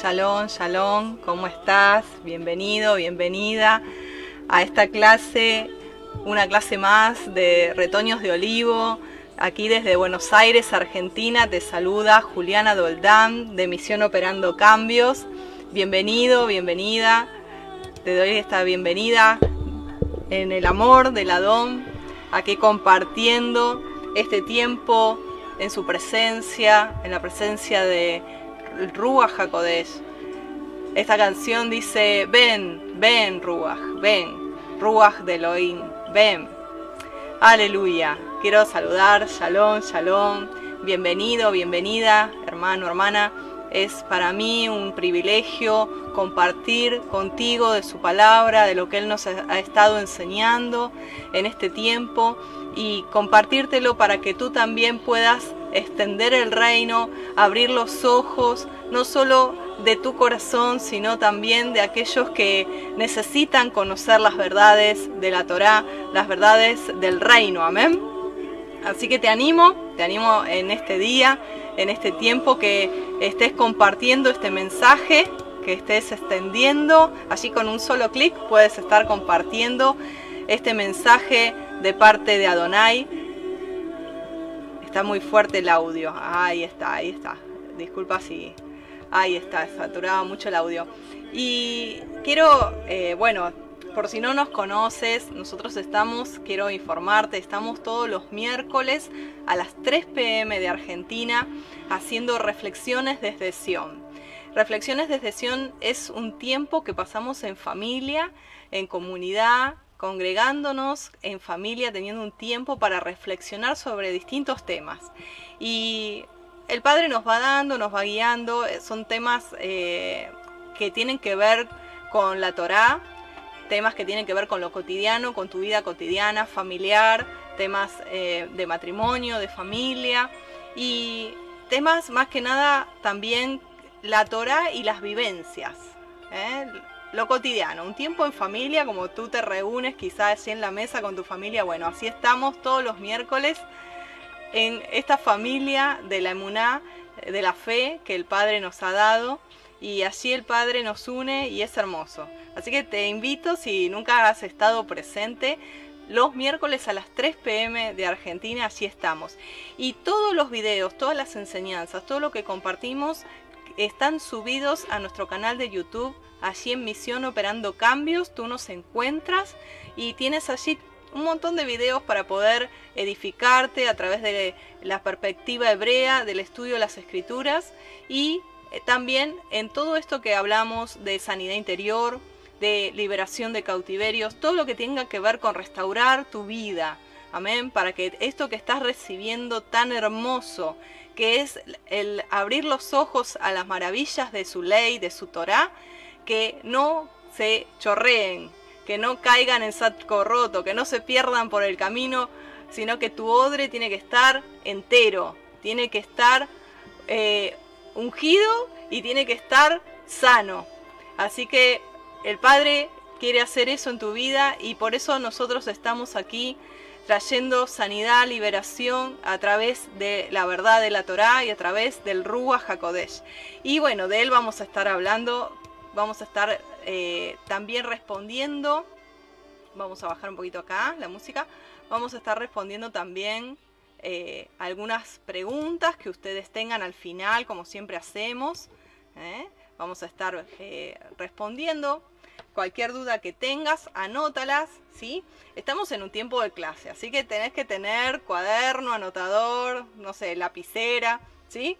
Shalom, shalom, ¿cómo estás? Bienvenido, bienvenida a esta clase, una clase más de Retoños de Olivo. Aquí desde Buenos Aires, Argentina, te saluda Juliana Doldán de Misión Operando Cambios. Bienvenido, bienvenida. Te doy esta bienvenida en el amor del Adón, aquí compartiendo este tiempo en su presencia, en la presencia de Ruach HaKodesh. Esta canción dice, ven, ven Ruach, ven, Ruach de Elohim, ven. Aleluya. Quiero saludar, shalom, shalom, bienvenido, bienvenida, hermano, hermana. Es para mí un privilegio compartir contigo de su palabra, de lo que Él nos ha estado enseñando en este tiempo y compartírtelo para que tú también puedas extender el reino, abrir los ojos, no solo de tu corazón, sino también de aquellos que necesitan conocer las verdades de la Torá, las verdades del reino. Amén. Así que te animo, te animo en este día, en este tiempo que estés compartiendo este mensaje, que estés extendiendo. Allí con un solo clic puedes estar compartiendo este mensaje de parte de Adonai Está muy fuerte el audio. Ahí está, ahí está. Disculpa si... Ahí está, saturaba mucho el audio. Y quiero, eh, bueno, por si no nos conoces, nosotros estamos, quiero informarte, estamos todos los miércoles a las 3 pm de Argentina haciendo reflexiones desde Sion. Reflexiones desde Sion es un tiempo que pasamos en familia, en comunidad, congregándonos en familia, teniendo un tiempo para reflexionar sobre distintos temas. Y el Padre nos va dando, nos va guiando, eh, son temas eh, que tienen que ver con la Torá, temas que tienen que ver con lo cotidiano, con tu vida cotidiana, familiar, temas eh, de matrimonio, de familia y temas más que nada también la Torá y las vivencias lo cotidiano, un tiempo en familia, como tú te reúnes quizás en la mesa con tu familia, bueno, así estamos todos los miércoles en esta familia de la emuná, de la fe que el Padre nos ha dado y así el Padre nos une y es hermoso. Así que te invito, si nunca has estado presente, los miércoles a las 3 pm de Argentina, así estamos. Y todos los videos, todas las enseñanzas, todo lo que compartimos están subidos a nuestro canal de YouTube allí en Misión Operando Cambios, tú nos encuentras y tienes allí un montón de videos para poder edificarte a través de la perspectiva hebrea del estudio de las escrituras y eh, también en todo esto que hablamos de sanidad interior, de liberación de cautiverios, todo lo que tenga que ver con restaurar tu vida. Amén, para que esto que estás recibiendo tan hermoso, que es el abrir los ojos a las maravillas de su ley, de su Torah, que no se chorreen, que no caigan en saco roto, que no se pierdan por el camino, sino que tu odre tiene que estar entero, tiene que estar eh, ungido y tiene que estar sano. Así que el Padre quiere hacer eso en tu vida y por eso nosotros estamos aquí trayendo sanidad, liberación a través de la verdad de la Torá y a través del Ruach HaKodesh. Y bueno, de él vamos a estar hablando vamos a estar eh, también respondiendo, vamos a bajar un poquito acá la música, vamos a estar respondiendo también eh, algunas preguntas que ustedes tengan al final, como siempre hacemos. ¿eh? Vamos a estar respondiendo. Cualquier duda que tengas, anótalas, Estamos en un tiempo de clase, así que tenés que tener cuaderno, anotador, no sé, lapicera, ¿sí?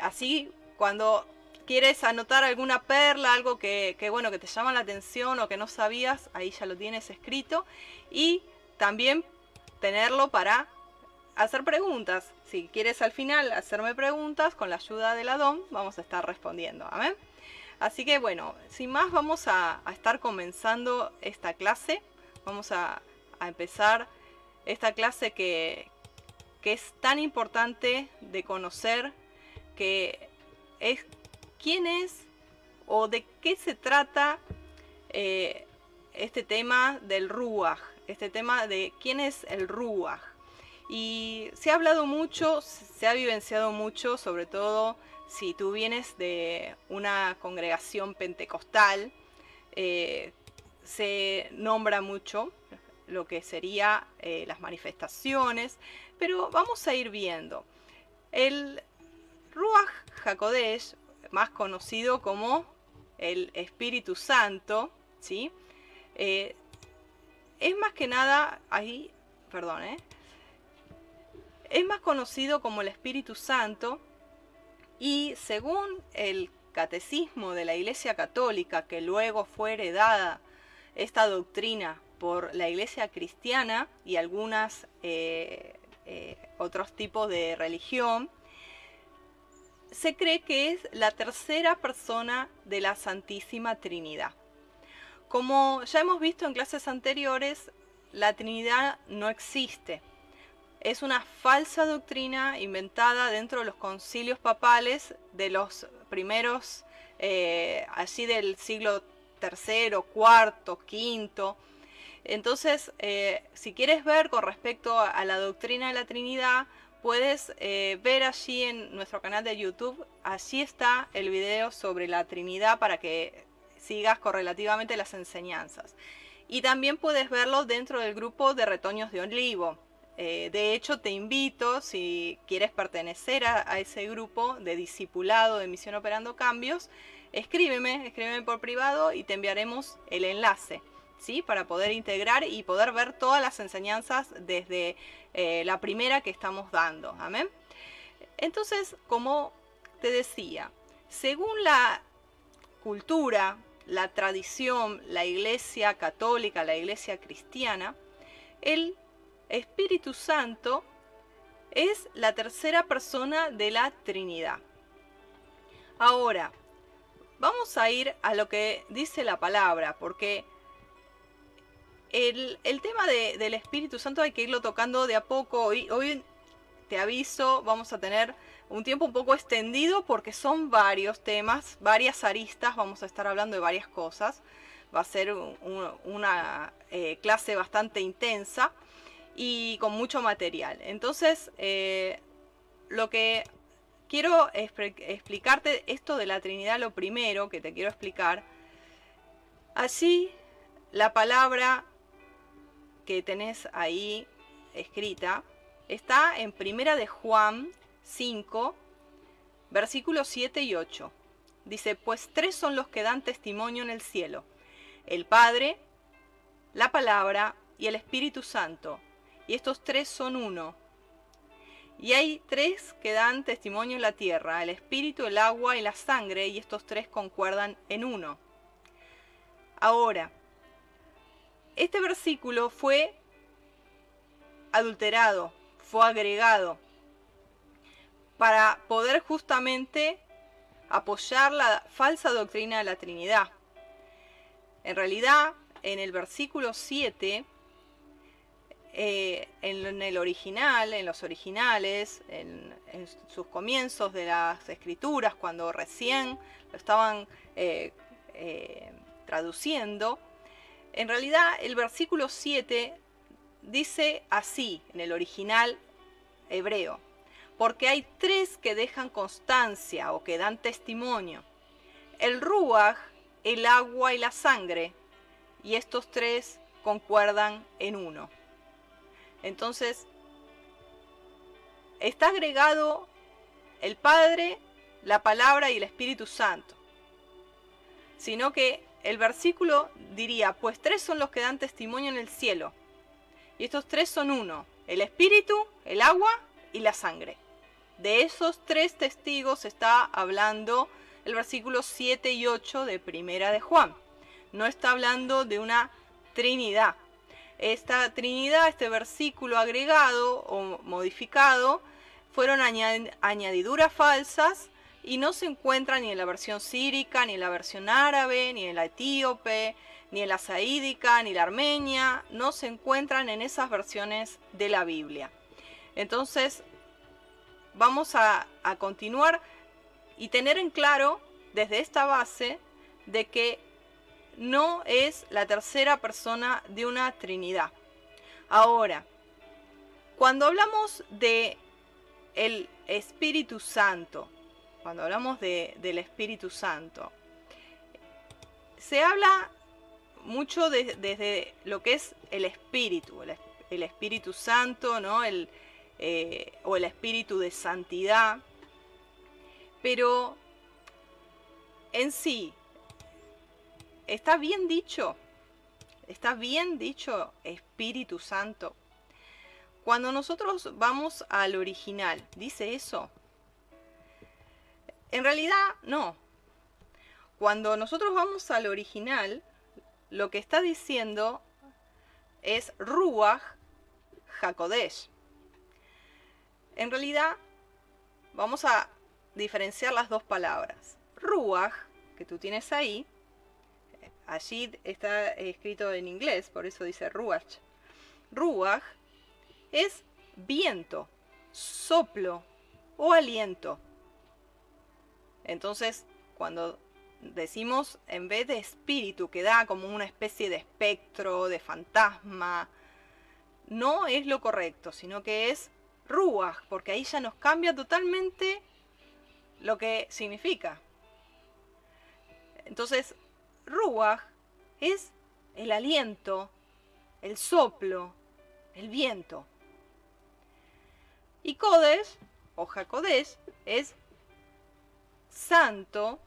así cuando quieres anotar alguna perla, algo que, bueno, que te llama la atención o que no sabías, ahí ya lo tienes escrito. Y también tenerlo para hacer preguntas. Si quieres al final hacerme preguntas, con la ayuda de la DOM vamos a estar respondiendo. Amén. Así que bueno, sin más vamos a, estar comenzando esta clase. Vamos a, empezar esta clase que, que es tan importante de conocer, que es quién es o de qué se trata eh, este tema del Ruach, este tema de quién es el Ruach. Y se ha hablado mucho, se ha vivenciado mucho, sobre todo si tú vienes de una congregación pentecostal, eh, se nombra mucho lo que sería eh, las manifestaciones, pero vamos a ir viendo. El Ruach HaKodesh, más conocido como el Espíritu Santo, ¿sí? Eh, es más que nada, ahí, perdón, ¿eh? es más conocido como el Espíritu Santo y según el catecismo de la Iglesia Católica, que luego fue heredada esta doctrina por la Iglesia Cristiana y algunos eh, eh, otros tipos de religión, se cree que es la tercera persona de la Santísima Trinidad. Como ya hemos visto en clases anteriores, la Trinidad no existe. Es una falsa doctrina inventada dentro de los concilios papales de los primeros, eh, así del siglo tercero, cuarto, quinto. Entonces, eh, si quieres ver con respecto a la doctrina de la Trinidad, puedes eh, ver allí en nuestro canal de YouTube, allí está el video sobre la Trinidad para que sigas correlativamente las enseñanzas. Y también puedes verlo dentro del grupo de retoños de olivo. Eh, de hecho, te invito, si quieres pertenecer a, ese grupo de discipulado de Misión Operando Cambios, escríbeme, escríbeme por privado y te enviaremos el enlace. ¿Sí? para poder integrar y poder ver todas las enseñanzas desde eh, la primera que estamos dando. Amén. Entonces, como te decía, según la cultura, la tradición, la iglesia católica, la iglesia cristiana, el Espíritu Santo es la tercera persona de la Trinidad. Ahora, vamos a ir a lo que dice la palabra, porque el, tema del Espíritu Santo hay que irlo tocando de a poco. Hoy, hoy te aviso, vamos a tener un tiempo un poco extendido porque son varios temas, varias aristas, vamos a estar hablando de varias cosas. Va a ser una eh, clase bastante intensa y con mucho material. Entonces, eh, lo que quiero explicarte esto de la Trinidad, lo primero que te quiero explicar, así la palabra que tenés ahí escrita está en Primera de Juan 5, versículos 7 y 8. Dice, pues tres son los que dan testimonio en el cielo, el Padre, la Palabra y el Espíritu Santo, y estos tres son uno. Y hay tres que dan testimonio en la tierra, el Espíritu, el agua y la sangre, y estos tres concuerdan en uno. Ahora, este versículo fue adulterado, fue agregado para poder justamente apoyar la falsa doctrina de la Trinidad. En realidad, en el versículo 7, eh, en, el original, en los originales, en, sus comienzos de las escrituras, cuando recién lo estaban eh, eh, traduciendo, en realidad el versículo 7 dice así en el original hebreo, porque hay tres que dejan constancia o que dan testimonio, el ruach, el agua y la sangre, y estos tres concuerdan en uno. Entonces, está agregado el Padre, la Palabra y el Espíritu Santo, sino que el versículo diría, pues tres son los que dan testimonio en el cielo. Y estos tres son uno, el espíritu, el agua y la sangre. De esos tres testigos está hablando el versículo 7 y 8 de Primera de Juan. No está hablando de una Trinidad. Esta Trinidad, este versículo agregado o modificado, fueron añadiduras falsas y no se encuentra ni en la versión sírica, ni en la versión árabe, ni en la etíope, ni en la saídica, ni la armenia, no se encuentran en esas versiones de la Biblia. Entonces, vamos a, a continuar y tener en claro desde esta base de que no es la tercera persona de una Trinidad. Ahora, cuando hablamos de el Espíritu Santo, cuando hablamos del Espíritu Santo, se habla mucho desde lo que es el Espíritu, el, Espíritu Santo, ¿no? Eh, o el Espíritu de Santidad, pero en sí, ¿está bien dicho? ¿Está bien dicho Espíritu Santo? Cuando nosotros vamos al original, ¿dice eso? En realidad, no. Cuando nosotros vamos al original, lo que está diciendo es Ruach Hakodesh. En realidad, vamos a diferenciar las dos palabras. Ruach, que tú tienes ahí, allí está escrito en inglés, por eso dice Ruach. Ruach es viento, soplo o aliento. Entonces, cuando decimos en vez de espíritu, que da como una especie de espectro, de fantasma, no es lo correcto, sino que es ruach, porque ahí ya nos cambia totalmente lo que significa. Entonces, ruach es el aliento, el soplo, el viento. Y Kodesh, o Hakodesh, es santo.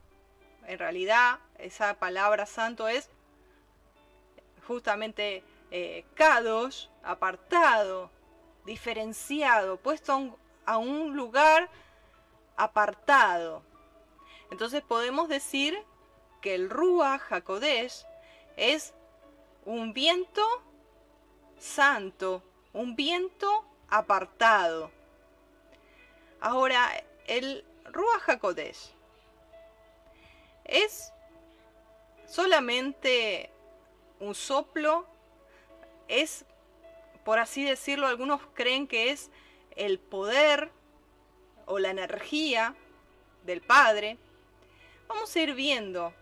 En realidad, esa palabra santo es justamente eh, Kadosh, apartado, diferenciado, puesto a un, lugar apartado. Entonces podemos decir el Ruach HaKodesh es un viento santo, un viento apartado. Ahora, el Ruach HaKodesh es solamente un soplo, es, por así decirlo, algunos creen que es el poder o la energía del Padre. Vamos a ir viendo,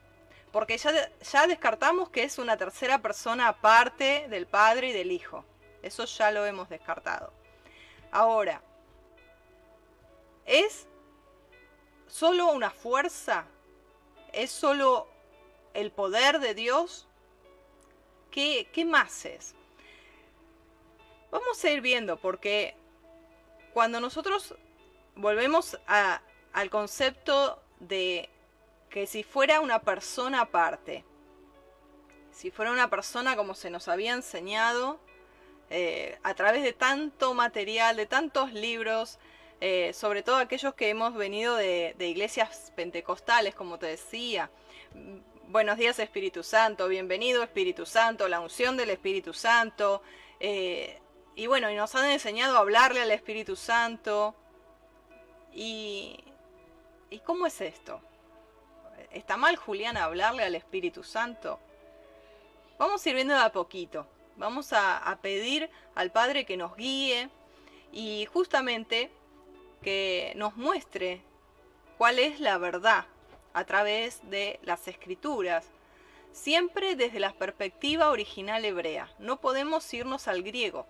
porque ya, ya descartamos que es una tercera persona aparte del Padre y del Hijo. Eso ya lo hemos descartado. Ahora, ¿Es solo una fuerza? ¿Es solo el poder de Dios? ¿Qué, más es? Vamos a ir viendo porque cuando nosotros volvemos al concepto de que si fuera una persona aparte, si fuera una persona como se nos había enseñado, eh, a través de tanto material, de tantos libros, eh, sobre todo aquellos que hemos venido de, iglesias pentecostales, como te decía. Buenos días Espíritu Santo, bienvenido Espíritu Santo, la unción del Espíritu Santo. Eh, y bueno, y nos han enseñado a hablarle al Espíritu Santo. Y, ¿Y cómo es esto? ¿Está mal Julián hablarle al Espíritu Santo? Vamos a ir viendo de a poquito. Vamos a pedir al Padre que nos guíe. Y justamente que nos muestre cuál es la verdad a través de las escrituras, siempre desde la perspectiva original hebrea. No podemos irnos al griego,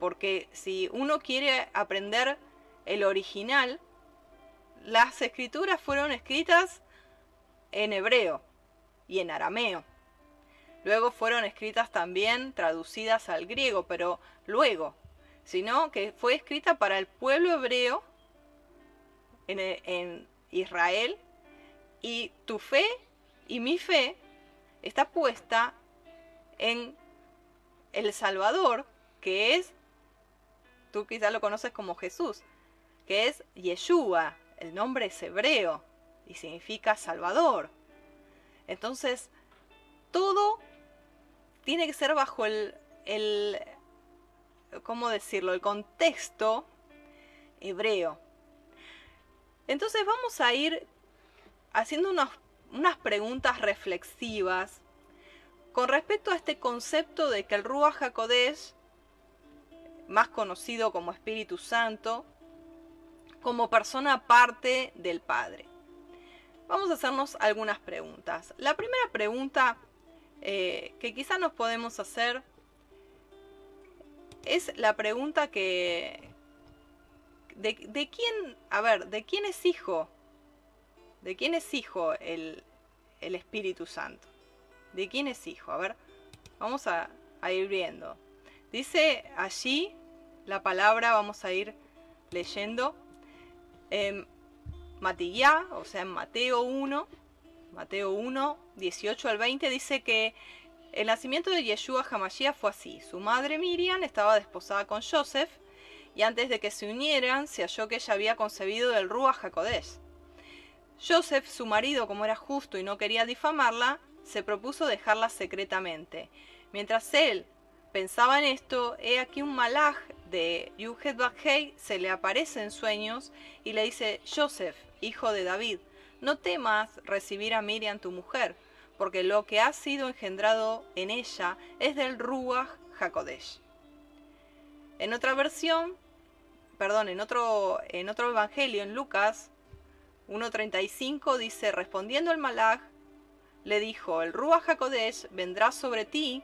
porque si uno quiere aprender el original, las escrituras fueron escritas en hebreo y en arameo. Luego fueron escritas también traducidas al griego, pero luego, sino que fue escrita para el pueblo hebreo en, Israel y tu fe y mi fe está puesta en el Salvador, que es, tú quizás lo conoces como Jesús, que es Yeshua, el nombre es hebreo y significa Salvador. Entonces, todo tiene que ser bajo el, el ¿cómo decirlo?, el contexto hebreo. Entonces vamos a ir haciendo unas, preguntas reflexivas con respecto a este concepto de que el Ruach HaKodesh, más conocido como Espíritu Santo, como persona aparte del Padre. Vamos a hacernos algunas preguntas. La primera pregunta eh, que quizá nos podemos hacer es la pregunta que, de, quién, a ver, de quién es hijo ¿De quién es hijo el, el Espíritu Santo? ¿De quién es hijo? A ver, vamos a, ir viendo. Dice allí la palabra, vamos a ir leyendo. En Matillá, o sea, en Mateo 1, Mateo 1, 18 al 20, dice que el nacimiento de Yeshua Hamashiach fue así. Su madre Miriam estaba desposada con Joseph y antes de que se unieran se halló que ella había concebido del Ruach HaKodesh. Joseph, su marido, como era justo y no quería difamarla, se propuso dejarla secretamente. Mientras él pensaba en esto, he aquí un malaj de Yuhet Bakhei se le aparece en sueños y le dice, Joseph, hijo de David, no temas recibir a Miriam tu mujer, porque lo que ha sido engendrado en ella es del Ruach HaKodesh. En otra versión, perdón, en otro, en otro evangelio, en Lucas 1.35, dice, respondiendo el malaj, le dijo, el Ruach HaKodesh vendrá sobre ti,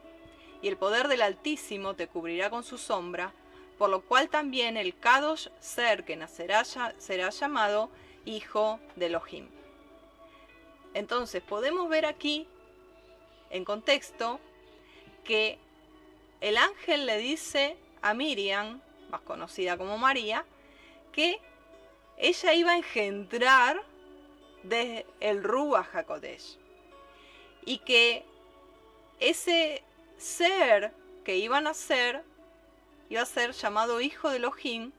y el poder del Altísimo te cubrirá con su sombra, por lo cual también el Kadosh ser que nacerá será llamado Hijo de Elohim. Entonces podemos ver aquí, en contexto, que el ángel le dice a Miriam, más conocida como María, que ella iba a engendrar de el Ruach HaKodesh. Y que ese ser que iban a ser iba a ser llamado Hijo de Elohim,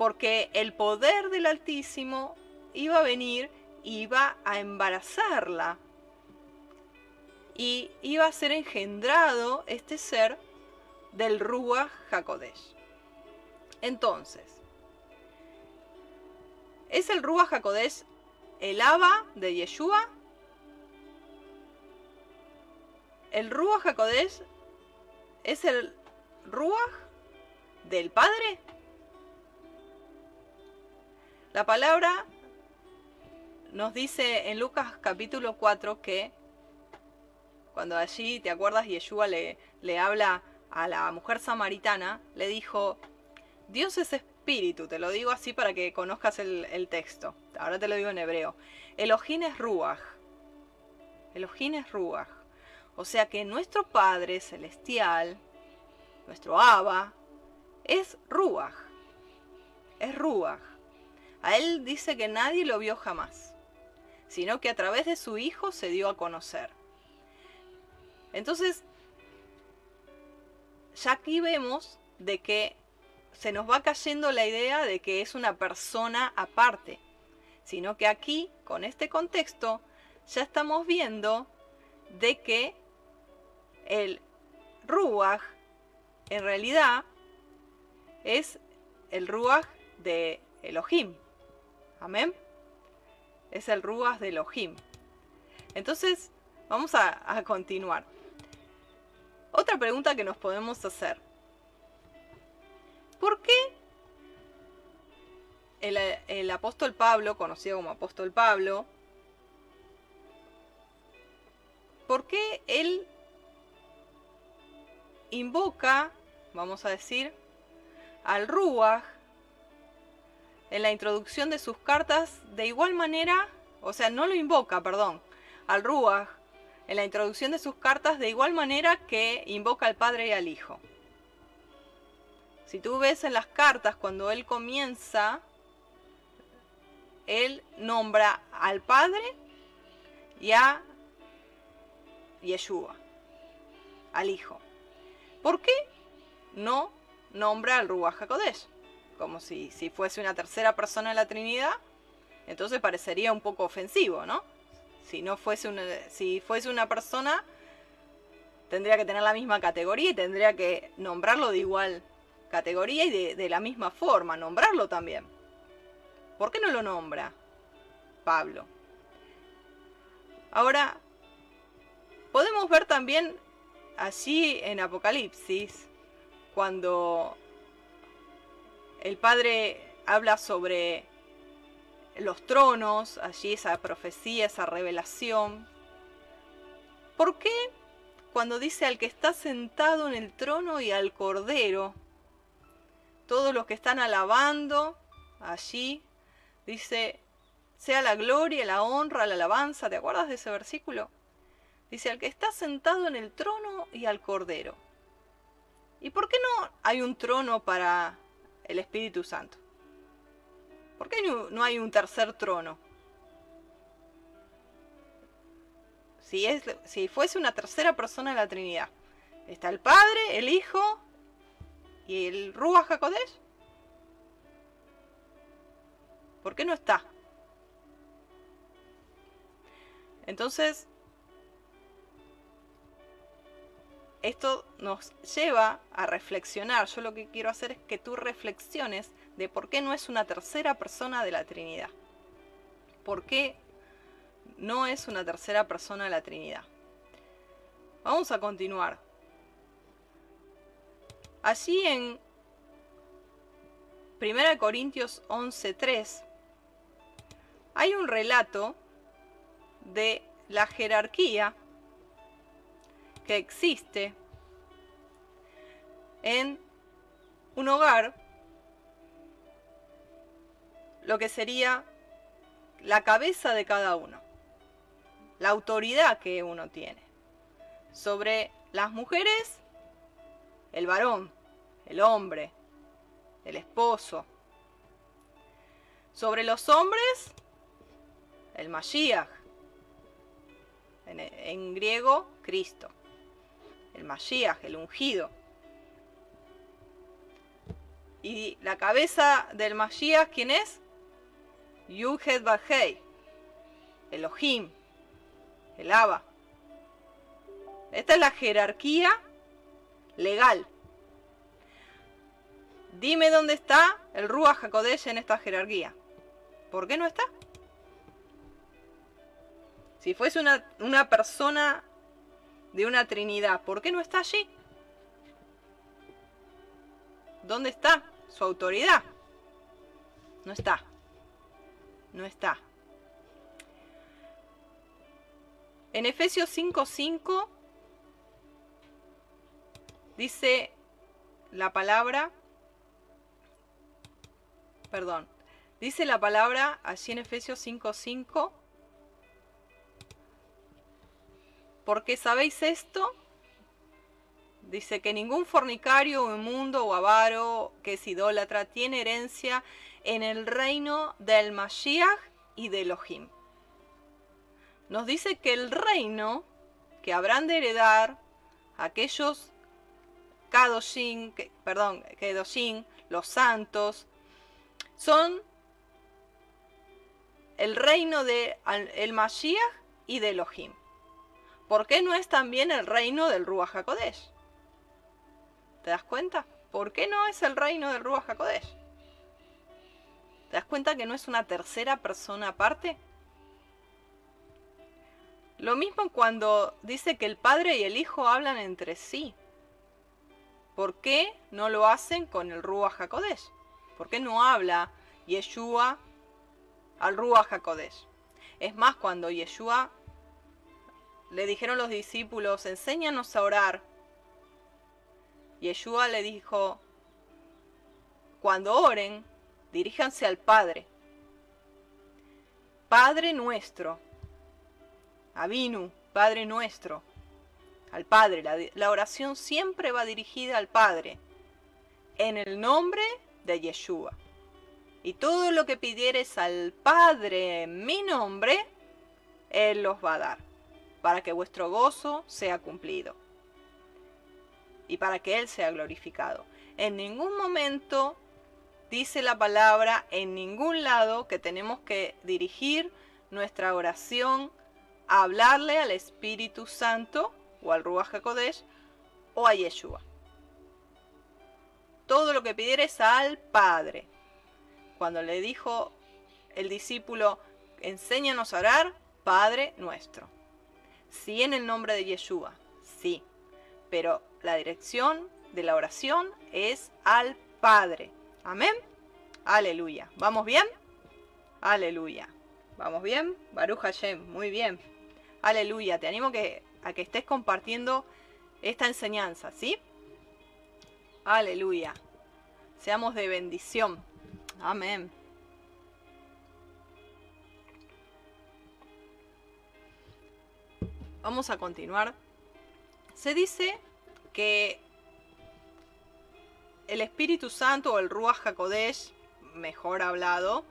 porque el poder del Altísimo iba a venir iba a embarazarla y iba a ser engendrado este ser del Ruach HaKodesh. Entonces, ¿es el Ruach HaKodesh el Abba de Yeshua? ¿El Ruach HaKodesh es el Ruach del Padre? La palabra nos dice en Lucas capítulo 4 que cuando allí, ¿te acuerdas? Yeshua le, le habla a la mujer samaritana, le dijo, Dios es espíritu, te lo digo así para que conozcas el, texto. Ahora te lo digo en hebreo. Elohim es Ruach. Elohim es Ruach. O sea que nuestro Padre Celestial, nuestro Abba, es Ruach. Es Ruach. A él dice que nadie lo vio jamás sino que a través de su hijo se dio a conocer. Entonces, ya aquí vemos de que se nos va cayendo la idea de que es una persona aparte, sino que aquí, con este contexto, ya estamos viendo de que el Ruach en realidad es el Ruach de Elohim. Amén es el Ruas de Elohim. Entonces, vamos a, continuar. Otra pregunta que nos podemos hacer. ¿Por qué el, el, apóstol Pablo, conocido como apóstol Pablo, por qué él invoca, vamos a decir, al Ruach en la introducción de sus cartas de igual manera, o sea, no lo invoca, perdón, al Ruach en la introducción de sus cartas de igual manera que invoca al Padre y al Hijo. Si tú ves en las cartas cuando él comienza, él nombra al Padre y a Yeshua, al Hijo. ¿Por qué no nombra al Ruach HaKodesh? Como si, si fuese una tercera persona en la Trinidad, entonces parecería un poco ofensivo, ¿no? Si no fuese una, si fuese una persona, tendría que tener la misma categoría y tendría que nombrarlo de igual categoría y de, de la misma forma, nombrarlo también. ¿Por qué no lo nombra Pablo? Ahora, podemos ver también allí en Apocalipsis, cuando el padre habla sobre los tronos, allí esa profecía, esa revelación. ¿Por qué cuando dice al que está sentado en el trono y al cordero, todos los que están alabando allí, dice, sea la gloria, la honra, la alabanza. ¿Te acuerdas de ese versículo? Dice, al que está sentado en el trono y al cordero. ¿Y por qué no hay un trono para el Espíritu Santo? ¿Por qué no hay un tercer trono? Si, es, si fuese una tercera persona de la Trinidad. Está el Padre, el Hijo y el Ruach HaKodesh. ¿Por qué no está? Entonces, esto nos lleva a reflexionar. Yo lo que quiero hacer es que tú reflexiones de por qué no es una tercera persona de la Trinidad. ¿Por qué no es una tercera persona de la Trinidad? Vamos a continuar. Allí en 1 Corintios 11:3 hay un relato de la jerarquía que existe en un hogar, lo que sería la cabeza de cada uno, la autoridad que uno tiene. Sobre las mujeres, el varón, el hombre, el esposo. Sobre los hombres, el Mashiach, en, griego, Cristo. El Mashiach, el ungido. Y la cabeza del Mashiach, ¿quién es? Yuhed Bajei, Elohim, el Abba. Esta es la jerarquía legal. Dime dónde está el Ruach HaKodesh en esta jerarquía. ¿Por qué no está? Si fuese una, una persona de una Trinidad, ¿por qué no está allí? ¿Dónde está su autoridad? No está. No está. En Efesios 5:5 dice la palabra, perdón, dice la palabra allí en Efesios 5:5 Porque sabéis esto, dice que ningún fornicario o inmundo o avaro que es idólatra tiene herencia en el reino del Mashiach y de Elohim. Nos dice que el reino que habrán de heredar aquellos Kadoshin, perdón, Kedoshin, los santos, son el reino de el Mashiach y de Elohim. ¿Por qué no es también el reino del Ruach HaKodesh? ¿Te das cuenta? ¿Por qué no es el reino del Ruach HaKodesh? ¿Te das cuenta que no es una tercera persona aparte? Lo mismo cuando dice que el Padre y el Hijo hablan entre sí. ¿Por qué no lo hacen con el Ruach HaKodesh? ¿Por qué no habla Yeshua al Ruach HaKodesh? Es más, cuando Yeshua le dijeron los discípulos, enséñanos a orar. Yeshua le dijo, cuando oren, diríjanse al Padre. Padre nuestro. Avinu, Padre nuestro. Al Padre. La, la, oración siempre va dirigida al Padre. En el nombre de Yeshua. Y todo lo que pidieres al Padre en mi nombre, Él los va a dar para que vuestro gozo sea cumplido y para que Él sea glorificado. En ningún momento dice la palabra, en ningún lado, que tenemos que dirigir nuestra oración a hablarle al Espíritu Santo o al Ruach HaKodesh o a Yeshua. Todo lo que pidieres al Padre. Cuando le dijo el discípulo, enséñanos a orar, Padre nuestro. Sí en el nombre de Yeshua, sí. Pero la dirección de la oración es al Padre. Amén. Aleluya. ¿Vamos bien? Aleluya. ¿Vamos bien? Baruch Hashem. Muy bien. Aleluya. Te animo que, a que estés compartiendo esta enseñanza, ¿sí? Aleluya. Seamos de bendición. Amén. Vamos a continuar. Se dice que el Espíritu Santo o el Ruach HaKodesh, mejor hablado,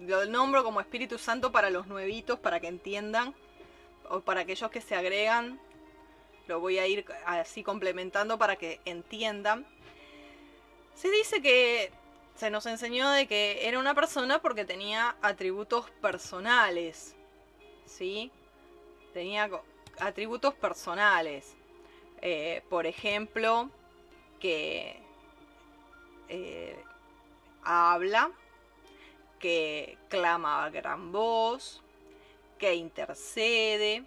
lo nombro como Espíritu Santo para los nuevitos, para que entiendan, o para aquellos que se agregan, lo voy a ir así complementando para que entiendan. Se dice que se nos enseñó de que era una persona porque tenía atributos personales, ¿sí? Tenía atributos personales. Eh, por ejemplo, que eh, habla, que clama a gran voz, que intercede,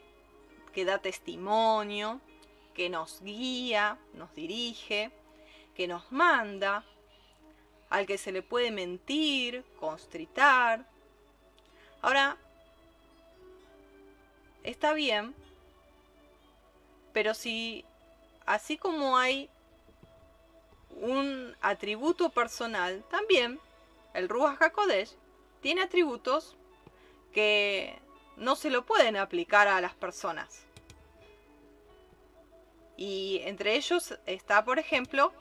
que da testimonio, que nos guía, nos dirige, que nos manda, al que se le puede mentir, constritar. Ahora, está bien, pero si así como hay un atributo personal, también el Ruach HaKodesh tiene atributos que no se lo pueden aplicar a las personas. Y entre ellos está, por ejemplo,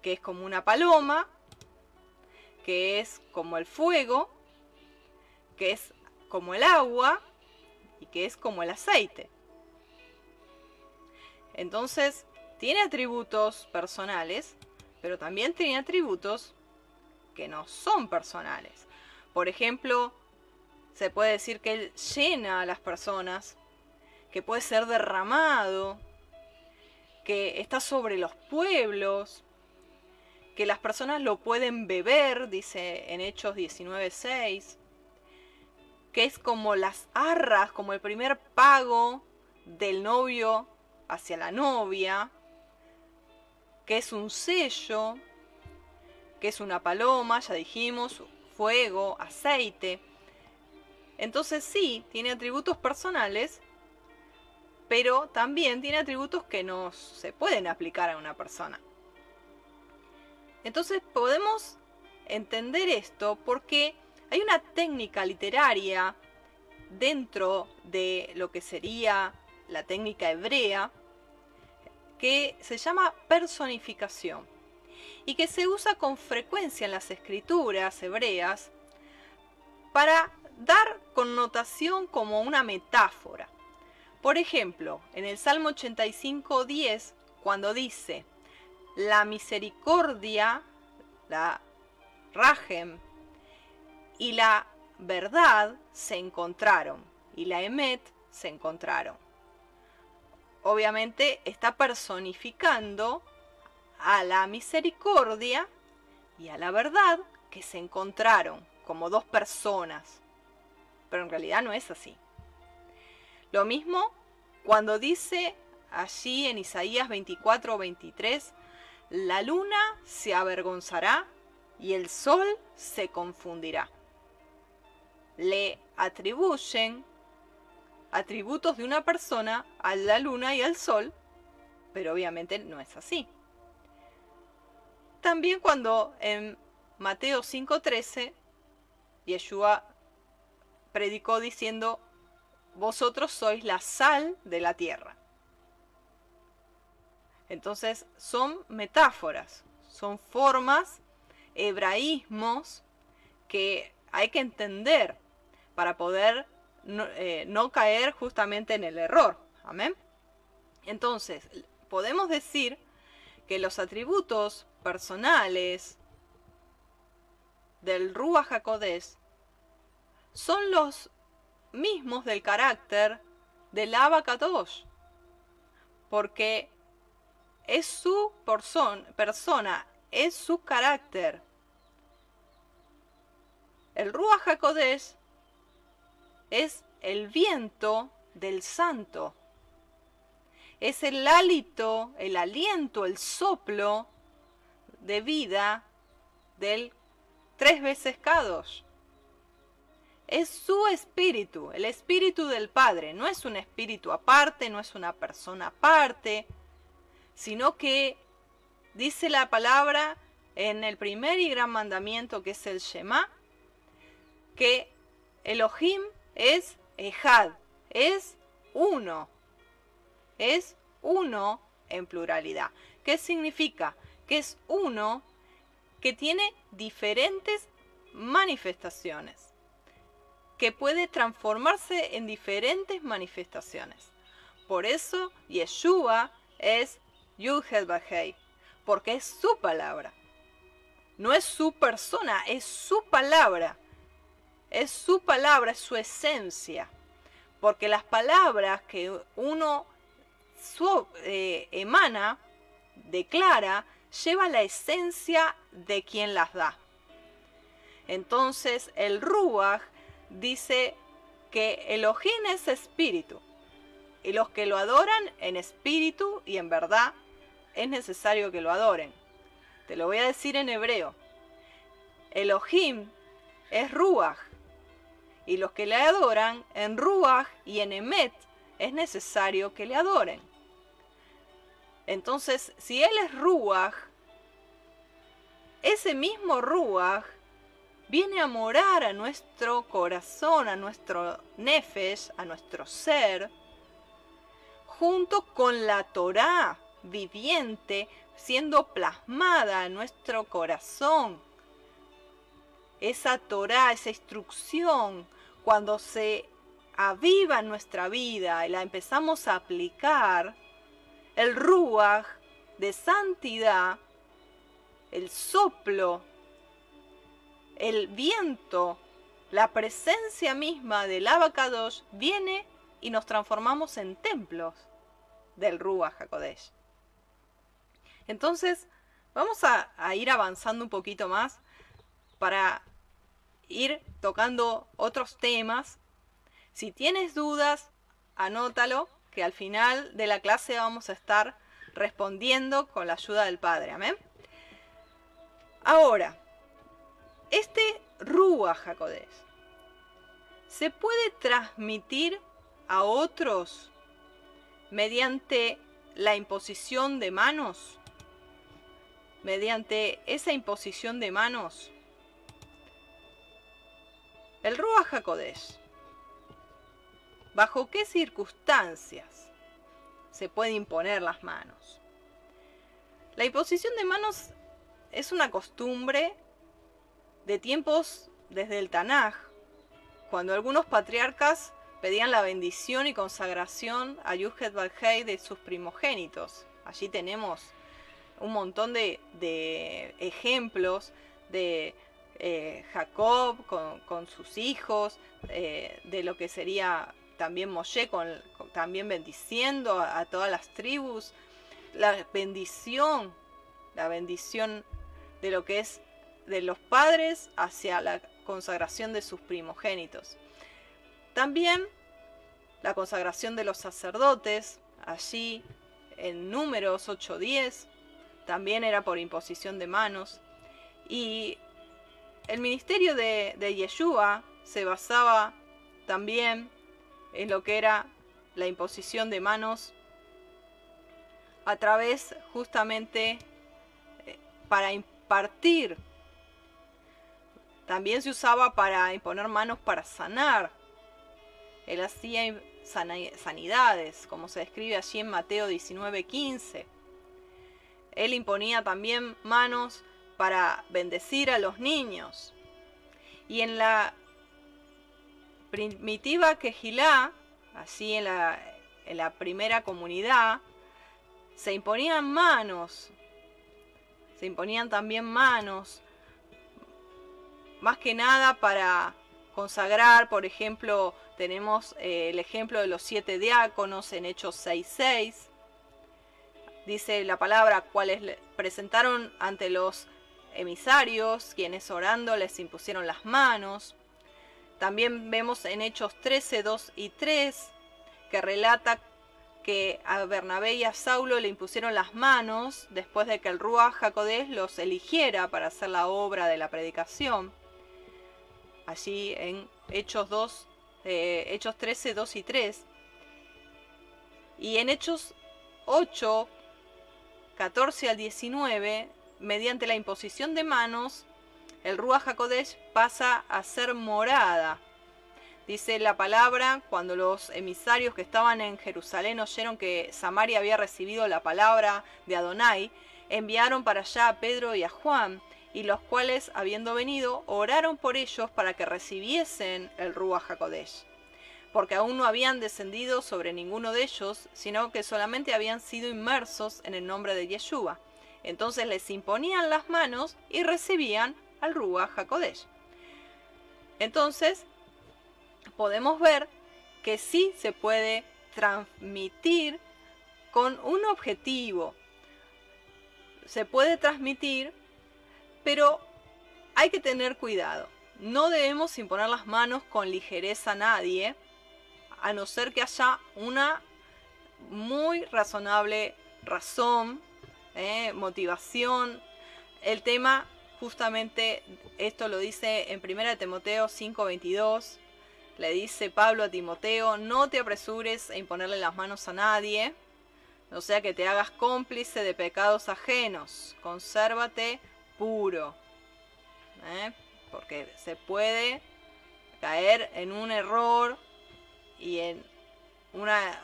que es como una paloma, que es como el fuego, que es como el agua y que es como el aceite. Entonces, tiene atributos personales, pero también tiene atributos que no son personales. Por ejemplo, se puede decir que él llena a las personas, que puede ser derramado, que está sobre los pueblos, que las personas lo pueden beber, dice en Hechos 19.6, que es como las arras, como el primer pago del novio hacia la novia, que es un sello, que es una paloma, ya dijimos, fuego, aceite. Entonces sí, tiene atributos personales, pero también tiene atributos que no se pueden aplicar a una persona. Entonces podemos entender esto porque hay una técnica literaria dentro de lo que sería la técnica hebrea que se llama personificación y que se usa con frecuencia en las escrituras hebreas para dar connotación como una metáfora. Por ejemplo, en el Salmo 85.10, cuando dice, la misericordia, la rajem y la verdad se encontraron, y la emet se encontraron. Obviamente está personificando a la misericordia y a la verdad que se encontraron como dos personas. Pero en realidad no es así. Lo mismo cuando dice allí en Isaías 24 23, la luna se avergonzará y el sol se confundirá. Le atribuyen atributos de una persona a la luna y al sol, pero obviamente no es así. También cuando en Mateo 5:13 Yeshua predicó diciendo, vosotros sois la sal de la tierra. Entonces son metáforas, son formas, hebraísmos que hay que entender para poder eh, no, caer justamente en el error. Amén. Entonces, podemos decir que los atributos personales del Ruach HaKodesh son los mismos del carácter del Kadosh, porque es su persona, es su carácter. El Ruach HaKodesh es el viento del santo. Es el hálito, el aliento, el soplo de vida del tres veces Kadosh. Es su espíritu, el espíritu del Padre. No es un espíritu aparte, no es una persona aparte, sino que dice la palabra en el primer y gran mandamiento que es el Shema, que Elohim es Ejad, es uno. Es uno en pluralidad. ¿Qué significa? Que es uno que tiene diferentes manifestaciones, que puede transformarse en diferentes manifestaciones. Por eso Yeshua es Yuhel Bahei, porque es su palabra. No es su persona, es su palabra. Es su palabra, es su esencia. Porque las palabras que uno eh, emana, declara, lleva la esencia de quien las da. Entonces el Ruach dice que Elohim es espíritu y los que lo adoran en espíritu y en verdad es necesario que lo adoren. Te lo voy a decir en hebreo. Elohim es Ruach y los que le adoran en Ruach y en Emet es necesario que le adoren. Entonces, si Él es Ruach, ese mismo Ruach viene a morar a nuestro corazón, a nuestro nefesh, a nuestro ser, junto con la Torá viviente siendo plasmada en nuestro corazón. Esa Torá, esa instrucción, cuando se aviva en nuestra vida y la empezamos a aplicar, el ruach de santidad, el soplo, el viento, la presencia misma del abacados viene y nos transformamos en templos del Ruach HaKodesh. Entonces, vamos a, a ir avanzando un poquito más para ir tocando otros temas. Si tienes dudas, anótalo que al final de la clase vamos a estar respondiendo con la ayuda del Padre. Amén. Ahora, este Ruach HaKodesh se puede transmitir a otros mediante la imposición de manos. Mediante esa imposición de manos. El Ruach HaKodesh ¿Bajo qué circunstancias se puede imponer las manos? La imposición de manos es una costumbre de tiempos desde el Tanaj, cuando algunos patriarcas pedían la bendición y consagración a Yuhet Balhei de sus primogénitos. Allí tenemos un montón de, ejemplos de eh, Jacob con, sus hijos, eh, de lo que sería también Moshe con, también bendiciendo a, todas las tribus, la bendición, la bendición de lo que es de los padres hacia la consagración de sus primogénitos. También la consagración de los sacerdotes, allí en números 8-10, también era por imposición de manos. Y el ministerio de, de Yeshua se basaba también en lo que era la imposición de manos a través justamente eh, para impartir. También se usaba para imponer manos para sanar. Él hacía sanidades, como se describe allí en Mateo 19:15. Él imponía también manos para bendecir a los niños. Y en la primitiva Quejilá, así en la, en la primera comunidad, se imponían manos, se imponían también manos, más que nada para consagrar, por ejemplo, tenemos eh, el ejemplo de los siete diáconos en Hechos 6.6, dice la palabra, cuales presentaron ante los emisarios, quienes orando les impusieron las manos. También vemos en Hechos 13, 2 y 3 que relata que a Bernabé y a Saulo le impusieron las manos después de que el Ruach Jacodés los eligiera para hacer la obra de la predicación. Allí en Hechos 2, eh, Hechos 13, 2 y 3. Y en Hechos 8, 14 al 19, mediante la imposición de manos, el Ruach HaKodesh pasa a ser morada Dice la palabra, cuando los emisarios que estaban en Jerusalén oyeron que Samaria había recibido la palabra de Adonai, enviaron para allá a Pedro y a Juan, y los cuales, habiendo venido, oraron por ellos para que recibiesen el Ruach HaKodesh, porque aún no habían descendido sobre ninguno de ellos, sino que solamente habían sido inmersos en el nombre de Yeshua. Entonces les imponían las manos y recibían al Ruach HaKodesh. Entonces, podemos ver que sí se puede transmitir con un objetivo. Se puede transmitir, pero hay que tener cuidado. No debemos imponer las manos con ligereza a nadie, a no ser que haya una muy razonable razón, eh, motivación. El tema justamente esto lo dice en 1 Timoteo 5:22 le dice Pablo a Timoteo, no te apresures a imponerle las manos a nadie, no sea que te hagas cómplice de pecados ajenos, consérvate puro, ¿eh? porque se puede caer en un error y en una,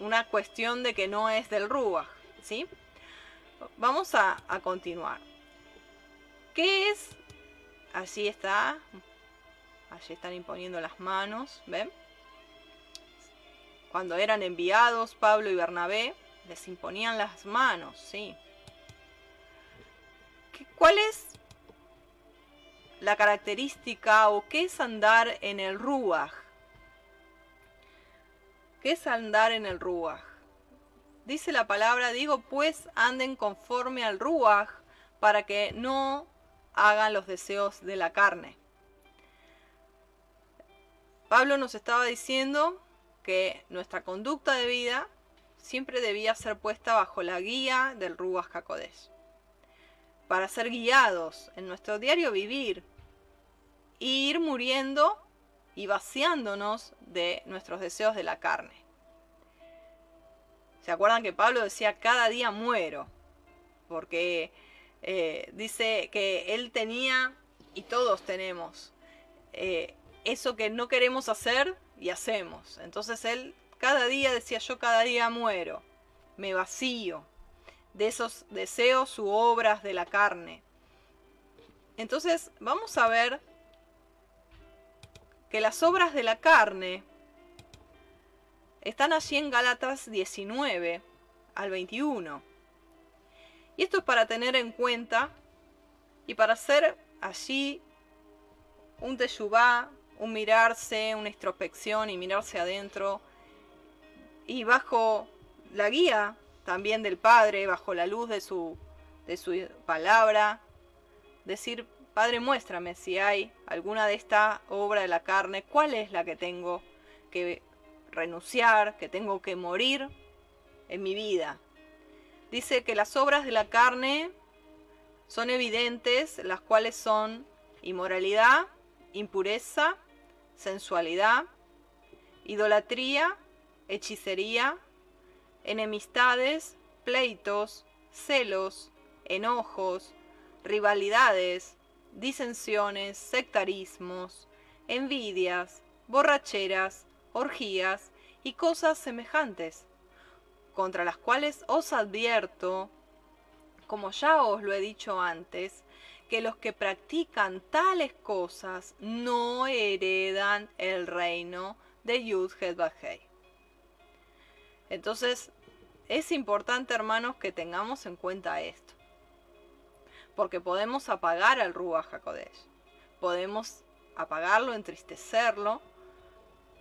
una cuestión de que no es del Ruach, ¿sí? Vamos a, continuar. ¿Qué es? Así está, Allí están imponiendo las manos, ¿ven? Cuando eran enviados Pablo y Bernabé, les imponían las manos, sí. ¿Cuál es la característica o qué es andar en el Ruach? ¿Qué es andar en el Ruach? Dice la palabra, digo pues anden conforme al Ruach para que no hagan los deseos de la carne. Pablo nos estaba diciendo que nuestra conducta de vida siempre debía ser puesta bajo la guía del Ruach HaKodesh. Para ser guiados en nuestro diario vivir y ir muriendo y vaciándonos de nuestros deseos de la carne. ¿Se acuerdan que Pablo decía cada día muero? Porque eh, dice que él tenía y todos tenemos eh, eso que no queremos hacer y hacemos. Entonces él cada día decía yo cada día muero, me vacío de esos deseos u obras de la carne. Entonces vamos a ver que las obras de la carne están allí en Gálatas 19 al 21. Y esto es para tener en cuenta y para hacer allí un teshuvá, un mirarse, una introspección y mirarse adentro. Y bajo la guía también del Padre, bajo la luz de su, de su palabra, decir, Padre, muéstrame si hay alguna de esta obra de la carne, cuál es la que tengo que renunciar, que tengo que morir en mi vida. Dice que las obras de la carne son evidentes, las cuales son inmoralidad, impureza, sensualidad, idolatría, hechicería, enemistades, pleitos, celos, enojos, rivalidades, disensiones, sectarismos, envidias, borracheras, orgías y cosas semejantes, contra las cuales os advierto, como ya os lo he dicho antes, que los que practican tales cosas no heredan el reino de Yud Bajei. Entonces, es importante, hermanos, que tengamos en cuenta esto. Porque podemos apagar al Ruach HaKodesh. Podemos apagarlo, entristecerlo,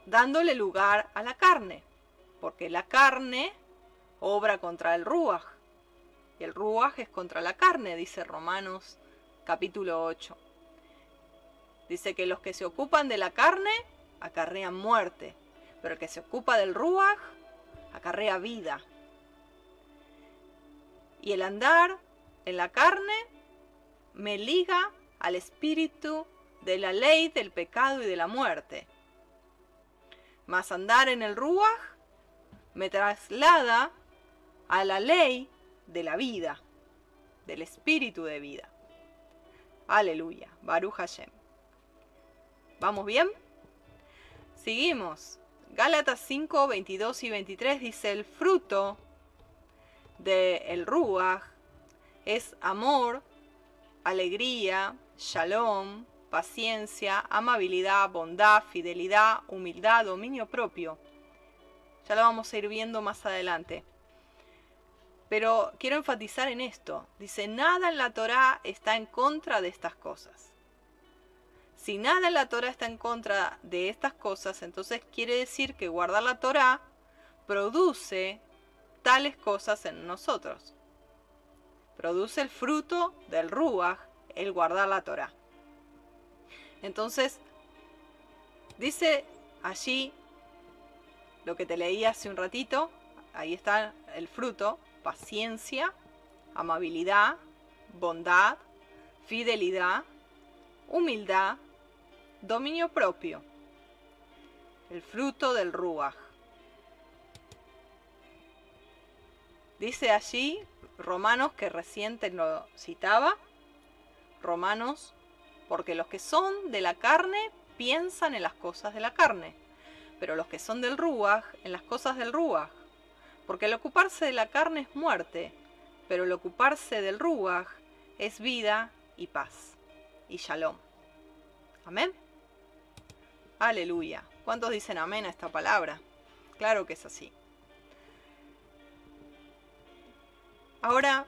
dándole lugar a la carne. Porque la carne obra contra el Ruach. Y el Ruach es contra la carne, dice Romanos capítulo 8. Dice que los que se ocupan de la carne acarrean muerte, pero el que se ocupa del ruach acarrea vida. Y el andar en la carne me liga al espíritu de la ley del pecado y de la muerte. Mas andar en el ruach me traslada a la ley de la vida, del espíritu de vida. Aleluya, Baruch Hashem. ¿Vamos bien? Seguimos. Gálatas 5, 22 y 23 dice el fruto del el Ruach es amor, alegría, shalom, paciencia, amabilidad, bondad, fidelidad, humildad, dominio propio. Ya lo vamos a ir viendo más adelante. Pero quiero enfatizar en esto. Dice, nada en la Torá está en contra de estas cosas. Si nada en la Torah está en contra de estas cosas, entonces quiere decir que guardar la Torah produce tales cosas en nosotros. Produce el fruto del Ruach, el guardar la Torah. Entonces, dice allí lo que te leí hace un ratito, ahí está el fruto, paciencia, amabilidad, bondad, fidelidad, humildad, Dominio propio. El fruto del Ruach. Dice allí, Romanos, que reciente lo citaba, Romanos, porque los que son de la carne piensan en las cosas de la carne, pero los que son del Ruach en las cosas del Ruach. Porque el ocuparse de la carne es muerte, pero el ocuparse del Ruach es vida y paz y shalom. Amén. Aleluya. ¿Cuántos dicen amén a esta palabra? Claro que es así. Ahora,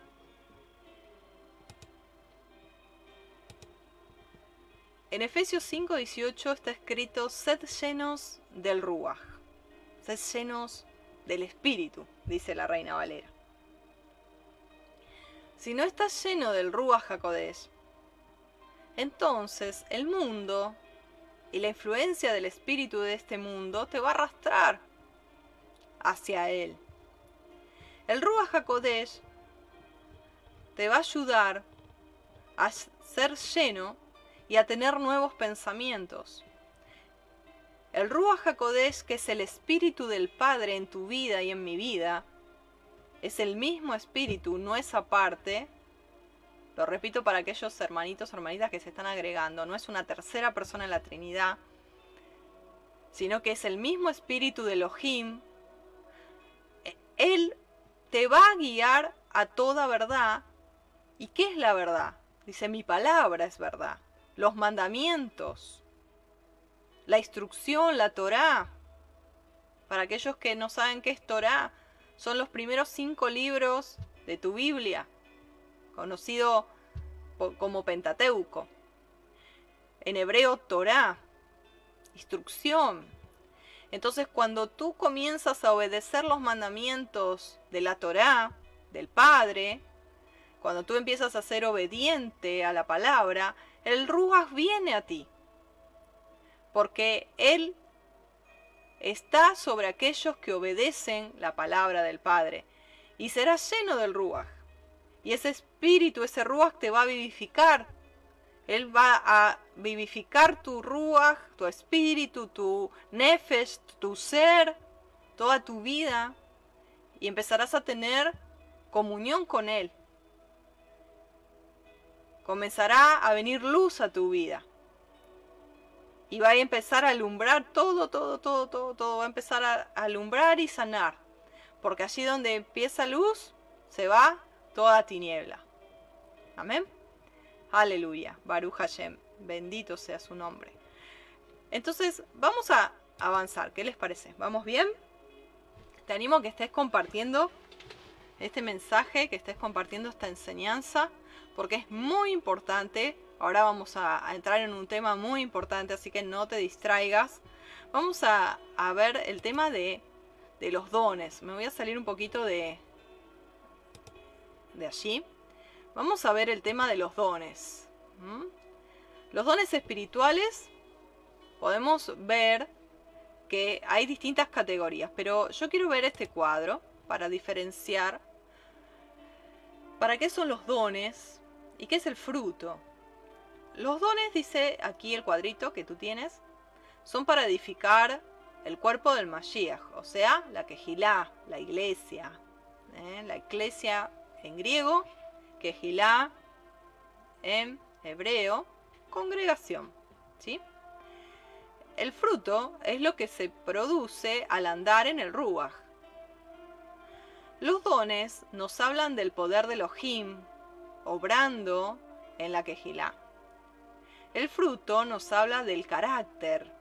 en Efesios 5:18 está escrito, sed llenos del Ruach, sed llenos del Espíritu, dice la Reina Valera. Si no estás lleno del Ruach HaKodesh, entonces el mundo y la influencia del espíritu de este mundo te va a arrastrar hacia él. El Ruach HaKodesh te va a ayudar a ser lleno y a tener nuevos pensamientos. El Ruach HaKodesh, que es el espíritu del Padre en tu vida y en mi vida, es el mismo espíritu, no es aparte, lo repito para aquellos hermanitos, hermanitas que se están agregando. No es una tercera persona en la Trinidad, sino que es el mismo espíritu de Elohim. Él te va a guiar a toda verdad. ¿Y qué es la verdad? Dice, mi palabra es verdad. Los mandamientos, la instrucción, la Torá. Para aquellos que no saben qué es Torá, son los primeros cinco libros de tu Biblia conocido como Pentateuco. En hebreo, Torah, instrucción. Entonces, cuando tú comienzas a obedecer los mandamientos de la Torah, del Padre, cuando tú empiezas a ser obediente a la palabra, el Ruach viene a ti. Porque Él está sobre aquellos que obedecen la palabra del Padre. Y será lleno del Ruach. Y ese espíritu, ese ruach te va a vivificar. Él va a vivificar tu ruach, tu espíritu, tu nefesh, tu ser, toda tu vida. Y empezarás a tener comunión con Él. Comenzará a venir luz a tu vida. Y va a empezar a alumbrar todo, todo, todo, todo, todo. Va a empezar a alumbrar y sanar. Porque allí donde empieza luz, se va toda tiniebla. Amén. Aleluya. Baruch Hashem. Bendito sea su nombre. Entonces, vamos a avanzar. ¿Qué les parece? ¿Vamos bien? Te animo a que estés compartiendo este mensaje, que estés compartiendo esta enseñanza, porque es muy importante. Ahora vamos a, entrar en un tema muy importante, así que no te distraigas. Vamos a, ver el tema de, de los dones. Me voy a salir un poquito de, de allí, vamos a ver el tema de los dones. Los dones espirituales podemos ver que hay distintas categorías, pero yo quiero ver este cuadro para diferenciar para qué son los dones y qué es el fruto. Los dones, dice aquí el cuadrito que tú tienes, son para edificar el cuerpo del Mashiach, o sea, la quejilá, la iglesia. ¿eh? La iglesia en griego, Kehilá en hebreo, congregación. ¿sí? el fruto es lo que se produce al andar en el Ruach. Los dones nos hablan del poder de Elohim, obrando en la quejilá. El fruto nos habla del carácter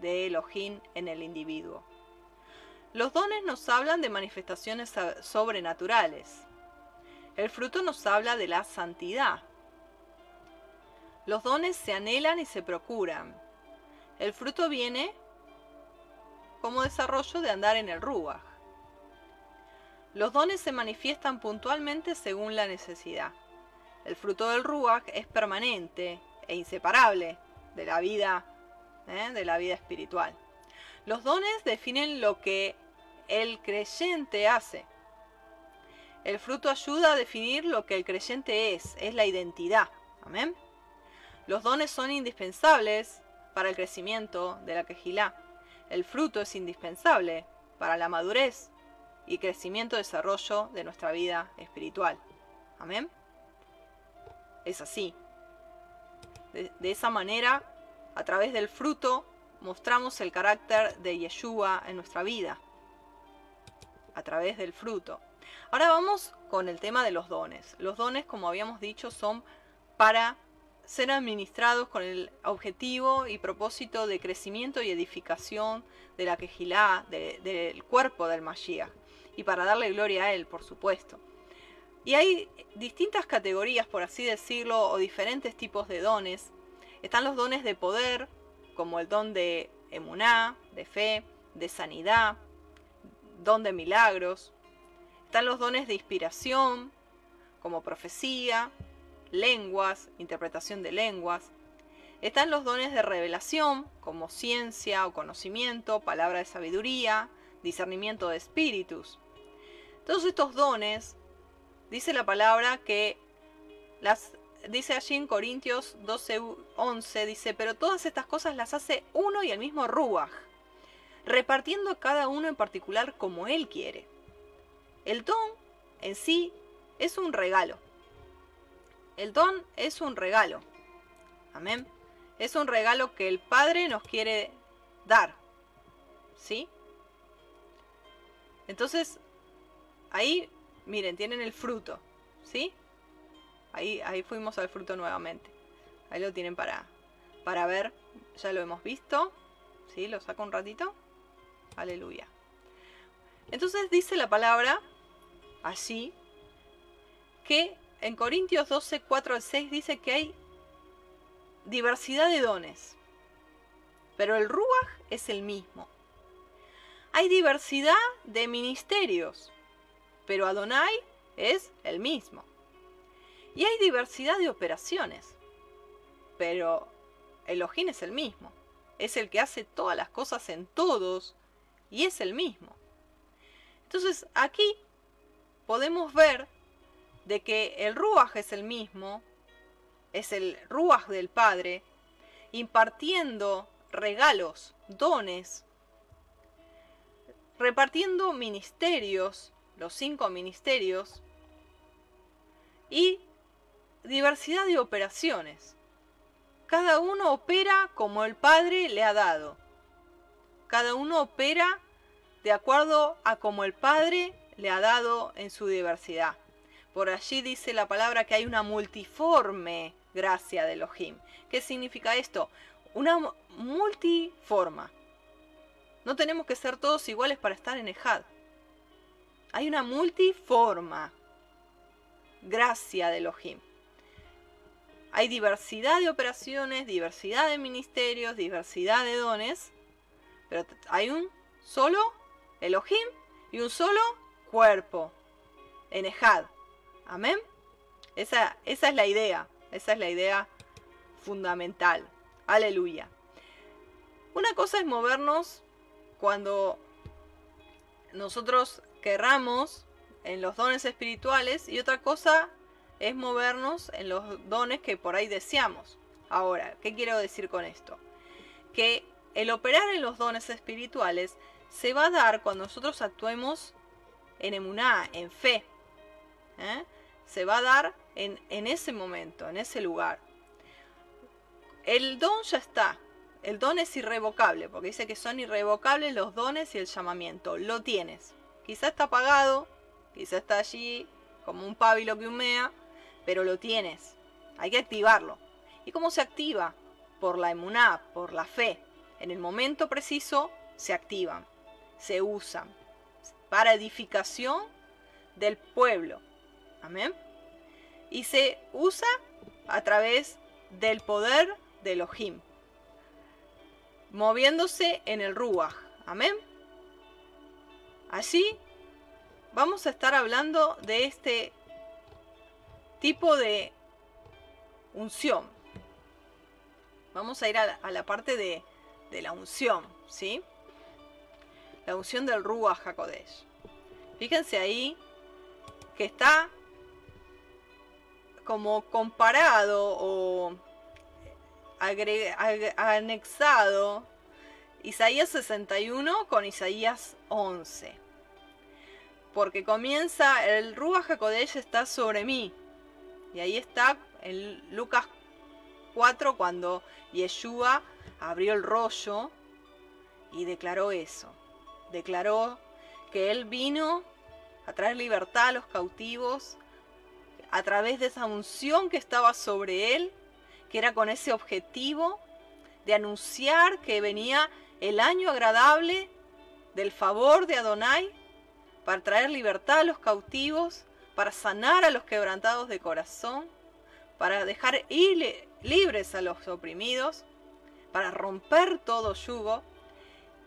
de Elohim en el individuo. Los dones nos hablan de manifestaciones sobrenaturales. El fruto nos habla de la santidad. Los dones se anhelan y se procuran. El fruto viene como desarrollo de andar en el Ruach. Los dones se manifiestan puntualmente según la necesidad. El fruto del Ruach es permanente e inseparable de la vida, ¿eh? de la vida espiritual. Los dones definen lo que el creyente hace. El fruto ayuda a definir lo que el creyente es, es la identidad. Amén. Los dones son indispensables para el crecimiento de la quejilá. El fruto es indispensable para la madurez y crecimiento desarrollo de nuestra vida espiritual. Amén. Es así. De, esa manera, a través del fruto, mostramos el carácter de Yeshua en nuestra vida. A través del fruto. Ahora vamos con el tema de los dones. Los dones, como habíamos dicho, son para ser administrados con el objetivo y propósito de crecimiento y edificación de la quejilá, de, del cuerpo del Mashiach, y para darle gloria a él, por supuesto. Y hay distintas categorías, por así decirlo, o diferentes tipos de dones. Están los dones de poder, como el don de emuná, de fe, de sanidad, don de milagros. Están los dones de inspiración, como profecía, lenguas, interpretación de lenguas. Están los dones de revelación, como ciencia o conocimiento, palabra de sabiduría, discernimiento de espíritus. Todos estos dones, dice la palabra que las dice allí en Corintios 12:11 dice, "Pero todas estas cosas las hace uno y el mismo Ruach, repartiendo cada uno en particular como él quiere." El don en sí es un regalo. El don es un regalo. Amén. Es un regalo que el Padre nos quiere dar. ¿Sí? Entonces, ahí, miren, tienen el fruto. ¿Sí? Ahí, ahí fuimos al fruto nuevamente. Ahí lo tienen para, para ver. Ya lo hemos visto. ¿Sí? Lo saco un ratito. Aleluya. Entonces dice la palabra, así, que en Corintios 12, 4 al 6 dice que hay diversidad de dones, pero el Ruach es el mismo. Hay diversidad de ministerios, pero Adonai es el mismo. Y hay diversidad de operaciones, pero Elohim es el mismo. Es el que hace todas las cosas en todos y es el mismo. Entonces aquí podemos ver de que el Ruach es el mismo, es el Ruach del Padre, impartiendo regalos, dones, repartiendo ministerios, los cinco ministerios, y diversidad de operaciones. Cada uno opera como el Padre le ha dado. Cada uno opera de acuerdo a como el Padre le ha dado en su diversidad. Por allí dice la palabra que hay una multiforme gracia de Elohim. ¿Qué significa esto? Una multiforma. No tenemos que ser todos iguales para estar en Ejad. Hay una multiforma gracia de Elohim. Hay diversidad de operaciones, diversidad de ministerios, diversidad de dones, pero hay un solo Elohim y un solo cuerpo en Ejad. Amén. Esa, esa es la idea. Esa es la idea fundamental. Aleluya. Una cosa es movernos cuando nosotros en los dones espirituales y otra cosa es movernos en los dones que por ahí deseamos. Ahora, ¿qué quiero decir con esto? Que el operar en los dones espirituales se va a dar cuando nosotros actuemos en emuná, en fe. ¿eh? se va a dar en, ese momento, en ese lugar. El don ya está, el don es irrevocable, porque dice que son irrevocables los dones y el llamamiento. Lo tienes. Quizá está apagado, quizá está allí como un pábilo que humea, pero lo tienes. Hay que activarlo. ¿Y cómo se activa? Por la emuná, por la fe. En el momento preciso se activan, se usan para edificación del pueblo. Amén. Y se usa a través del poder de Elohim, moviéndose en el Ruach. Amén. Así vamos a estar hablando de este tipo de unción. Vamos a ir a la, parte de, la unción, ¿sí? La unción del Ruach HaKodesh. Fíjense ahí que está como comparado o anexado Isaías 61 con Isaías 11. Porque comienza, el Ruach HaKodesh está sobre mí. Y ahí está en Lucas 4 cuando Yeshua abrió el rollo y declaró eso. Declaró que él vino a traer libertad a los cautivos a través de esa unción que estaba sobre él, que era con ese objetivo de anunciar que venía el año agradable del favor de Adonai para traer libertad a los cautivos, para sanar a los quebrantados de corazón, para dejar ir libres a los oprimidos, para romper todo yugo,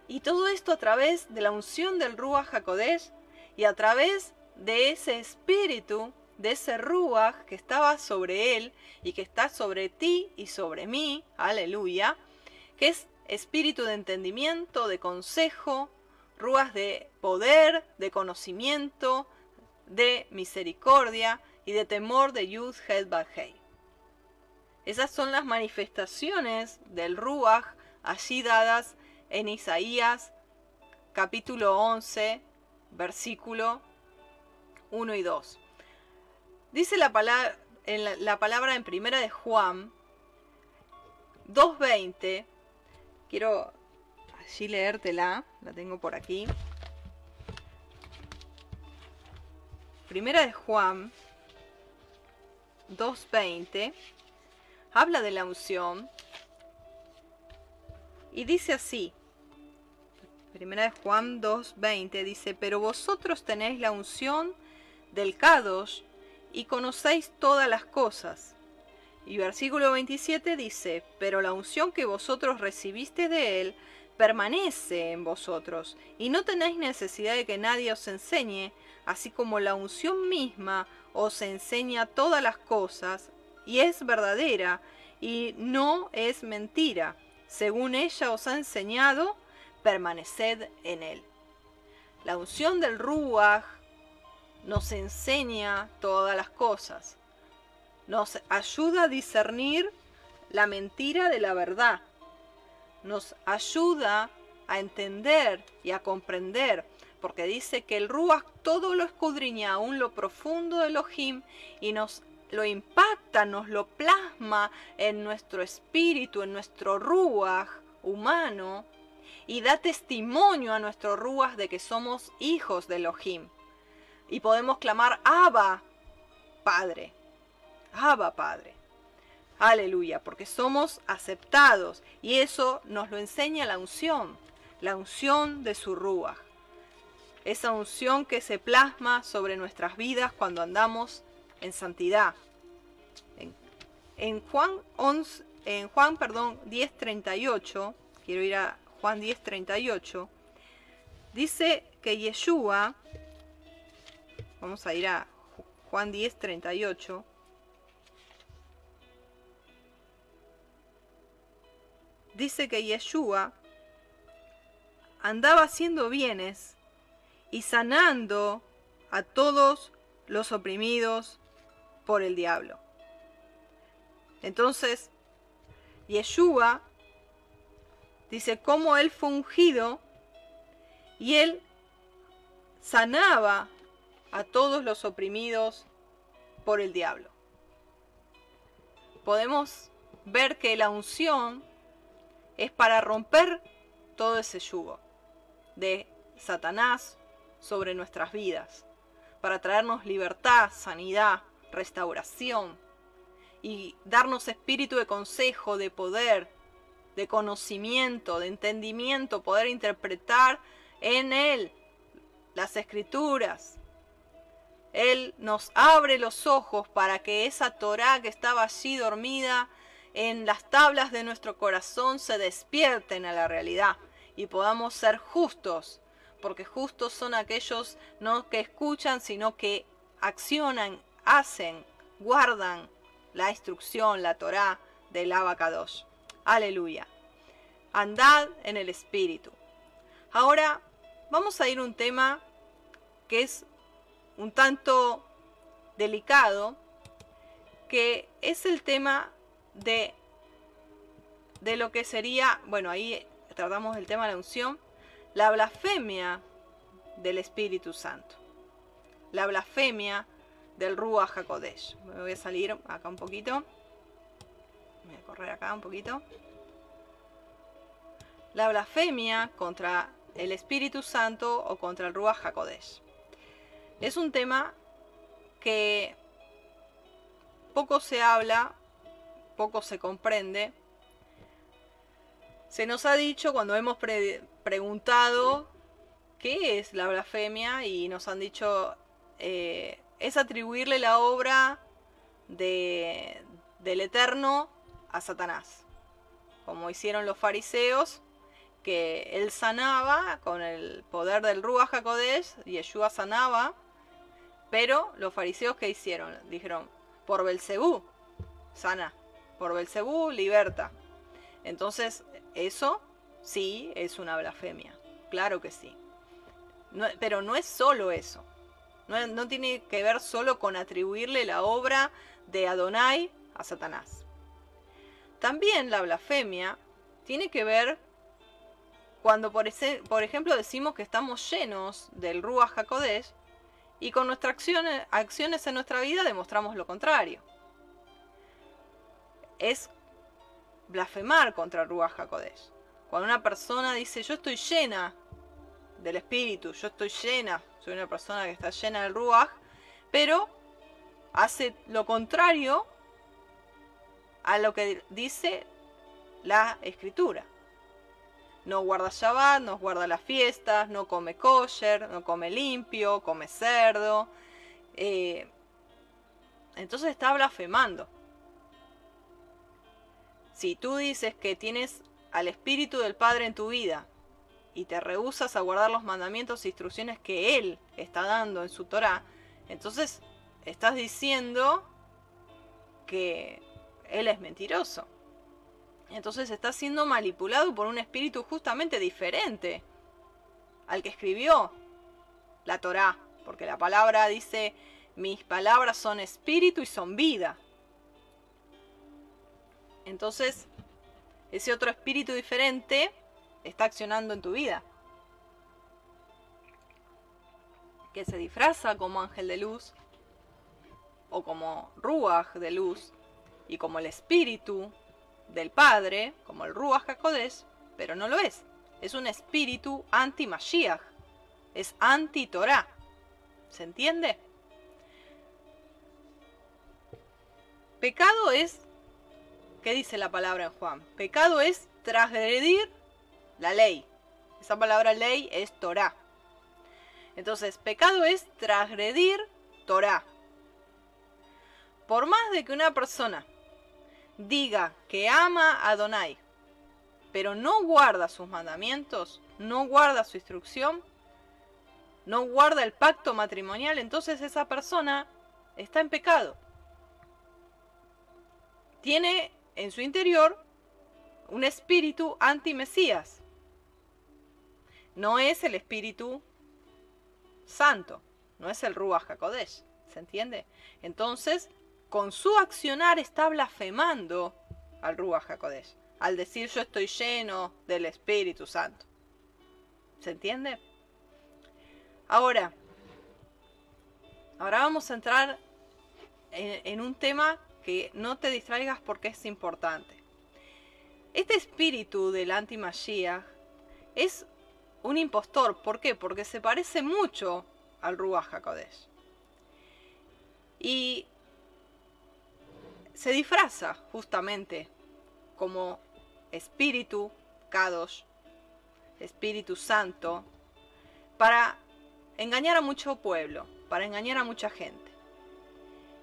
y todo esto a través de la unción del Ruach HaKodesh y a través de ese espíritu, de ese Ruach que estaba sobre él y que está sobre ti y sobre mí, aleluya, que es espíritu de entendimiento, de consejo, Ruach de poder, de conocimiento, de misericordia y de temor de Yud Het Hei. Esas son las manifestaciones del Ruach allí dadas en Isaías capítulo 11, versículo 1 y 2. Dice la palabra en, la, palabra en primera de Juan 2.20, quiero allí leértela, la tengo por aquí. Primera de Juan 2.20 habla de la unción y dice así, Primera de Juan 2.20 dice, pero vosotros tenéis la unción del Kadosh y conocéis todas las cosas. Y versículo 27 dice, pero la unción que vosotros recibiste de él permanece en vosotros, y no tenéis necesidad de que nadie os enseñe, así como la unción misma os enseña todas las cosas, y es verdadera, y no es mentira. Según ella os ha enseñado, permaneced en él. La unción del Ruach nos enseña todas las cosas. Nos ayuda a discernir la mentira de la verdad. Nos ayuda a entender y a comprender, porque dice que el Ruach todo lo escudriña aún lo profundo de Elohim y nos lo impacta, nos lo plasma en nuestro espíritu, en nuestro Ruach humano y da testimonio a nuestro Ruach de que somos hijos de Elohim. Y podemos clamar, Abba, Padre. Abba, Padre. Aleluya, porque somos aceptados y eso nos lo enseña la unción, la unción de su Ruach. Esa unción que se plasma sobre nuestras vidas cuando andamos en santidad. En, Juan 11, en Juan, perdón, 10:38, quiero ir a Juan 10:38, dice que Yeshua, vamos a ir a Juan 10:38, dice que Yeshua andaba haciendo bienes y sanando a todos los oprimidos por el diablo. Entonces, Yeshua dice cómo él fue ungido y él sanaba a todos los oprimidos por el diablo. Podemos ver que la unción es para romper todo ese yugo de Satanás sobre nuestras vidas, para traernos libertad, sanidad, restauración y darnos espíritu de consejo, de poder, de conocimiento, de entendimiento, poder interpretar en Él las escrituras. Él nos abre los ojos para que esa Torah que estaba allí dormida en las tablas de nuestro corazón se despierten a la realidad y podamos ser justos, porque justos son aquellos no que escuchan, sino que accionan, hacen, guardan la instrucción, la Torah del Abacadosh. Aleluya. Andad en el Espíritu. Ahora vamos a ir a un tema que es un tanto delicado, que es el tema de, de lo que sería, bueno, ahí tratamos el tema de la unción, la blasfemia del Espíritu Santo. La blasfemia del Ruach HaKodesh. Me voy a salir acá un poquito. Voy a correr acá un poquito. La blasfemia contra el Espíritu Santo o contra el Ruach HaKodesh. Es un tema que poco se habla, poco se comprende. Se nos ha dicho cuando hemos preguntado qué es la blasfemia y nos han dicho eh, es atribuirle la obra de, del Eterno a Satanás, como hicieron los fariseos, que él sanaba con el poder del Ruach HaKodesh, Yeshua sanaba, pero los fariseos que hicieron? Dijeron, por Belcebú, sana, por Belcebú, liberta. Entonces, eso sí es una blasfemia, claro que sí. pero no es solo eso. No, tiene que ver solo con atribuirle la obra de Adonai a Satanás. También la blasfemia tiene que ver cuando, por, ejemplo, decimos que estamos llenos del Ruach HaKodesh y con nuestras acciones en nuestra vida demostramos lo contrario. Es blasfemar contra Ruach HaKodesh. Cuando una persona dice, yo estoy llena del Espíritu, yo estoy llena soy una persona que está llena del Ruach, pero hace lo contrario a lo que dice la escritura. No guarda Shabbat, no guarda las fiestas, no come kosher, no come limpio, come cerdo. Eh, entonces está blasfemando. Si tú dices que tienes al Espíritu del Padre en tu vida y te rehusas a guardar los mandamientos e instrucciones que Él está dando en su Torah, entonces estás diciendo que Él es mentiroso. Entonces está siendo manipulado por un espíritu justamente diferente al que escribió la Torah, porque la palabra dice, mis palabras son espíritu y son vida. Entonces, ese otro espíritu diferente está accionando en tu vida. Que se disfraza como ángel de luz o como ruach de luz y como el espíritu del Padre, como el ruach HaKodesh, pero no lo es. Es un espíritu anti-Mashiach. Es anti-Torah. ¿Se entiende? Pecado es, ¿qué dice la palabra en Juan? Pecado es transgredir la ley. Esa palabra ley es Torah. Entonces, pecado es transgredir Torah. Por más de que una persona diga que ama a Adonai, pero no guarda sus mandamientos, no guarda su instrucción, no guarda el pacto matrimonial, entonces esa persona está en pecado. Tiene en su interior un espíritu anti-Mesías no es el Espíritu Santo, no es el Ruach HaKodesh, ¿se entiende? Entonces, con su accionar está blasfemando al Ruach HaKodesh, al decir yo estoy lleno del Espíritu Santo. ¿Se entiende? Ahora, ahora vamos a entrar en, en un tema que no te distraigas porque es importante. este espíritu del anti es un impostor. ¿Por qué? Porque se parece mucho al Ruach HaKodesh. Y se disfraza justamente como espíritu Kadosh, Espíritu Santo, para engañar a mucho pueblo, para engañar a mucha gente.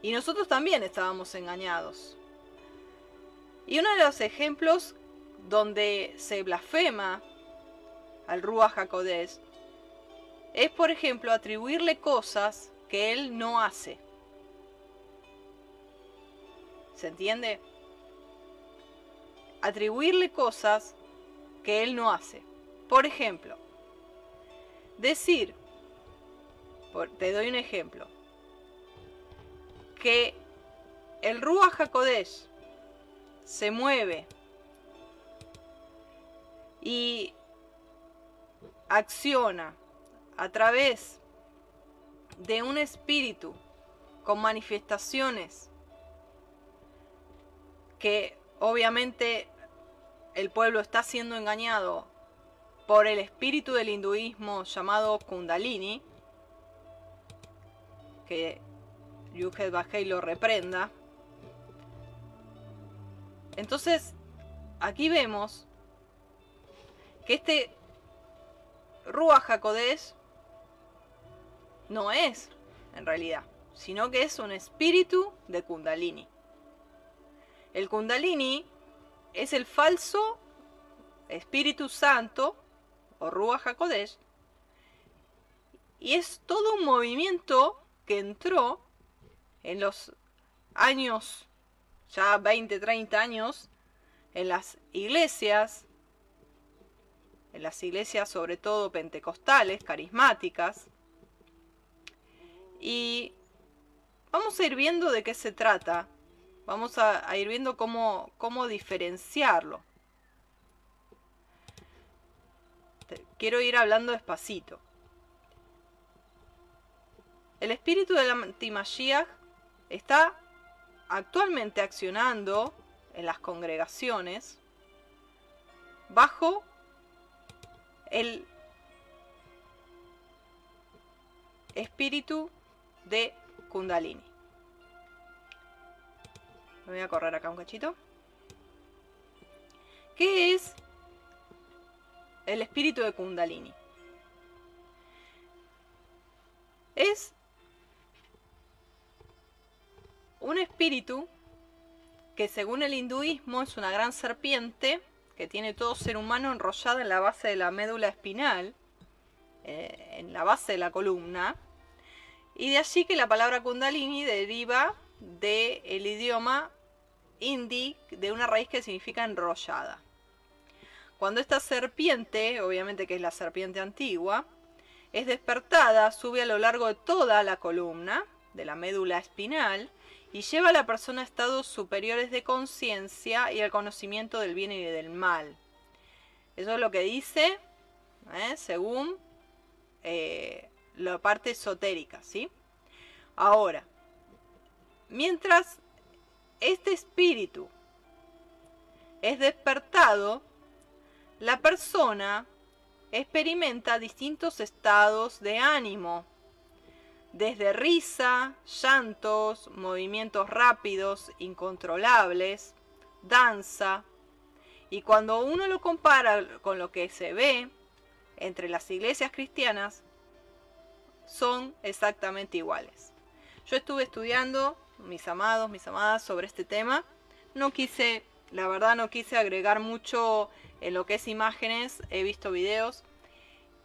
Y nosotros también estábamos engañados. Y uno de los ejemplos donde se blasfema al Ruach HaKodesh es, por ejemplo, atribuirle cosas que él no hace. ¿Se entiende? Atribuirle cosas que él no hace. Por ejemplo, decir, te doy un ejemplo, que el Ruach HaKodesh se mueve y acciona a través de un espíritu con manifestaciones que obviamente el pueblo está siendo engañado por el espíritu del hinduismo llamado Kundalini, que Yuhed Bajei lo reprenda. Entonces, aquí vemos que este Ruach HaKodesh no es, en realidad, sino que es un espíritu de Kundalini. El Kundalini es el falso Espíritu Santo o Ruach HaKodesh y es todo un movimiento que entró en los años, ya 20, 30 años, en las iglesias en las iglesias sobre todo pentecostales, carismáticas. Y vamos a ir viendo de qué se trata. Vamos a, ir viendo cómo, cómo diferenciarlo. quiero ir hablando despacito. El espíritu del antimashiach está actualmente accionando en las congregaciones bajo el espíritu de Kundalini. Me voy a correr acá un cachito. ¿Qué es el espíritu de Kundalini? Es un espíritu que según el hinduismo es una gran serpiente que tiene todo ser humano enrollado en la base de la médula espinal, eh, en la base de la columna, y de allí que la palabra kundalini deriva del el idioma hindi, de una raíz que significa enrollada. Cuando esta serpiente, obviamente que es la serpiente antigua, es despertada, sube a lo largo de toda la columna, de la médula espinal, y lleva a la persona a estados superiores de conciencia y al conocimiento del bien y del mal. Eso es lo que dice, ¿eh? según eh, la parte esotérica, ¿sí? Ahora, mientras este espíritu es despertado, la persona experimenta distintos estados de ánimo desde risa, llantos, movimientos rápidos, incontrolables, danza. Y cuando uno lo compara con lo que se ve entre las iglesias cristianas, son exactamente iguales. Yo estuve estudiando, mis amados, mis amadas, sobre este tema. No quise, la verdad no quise agregar mucho en lo que es imágenes, he visto videos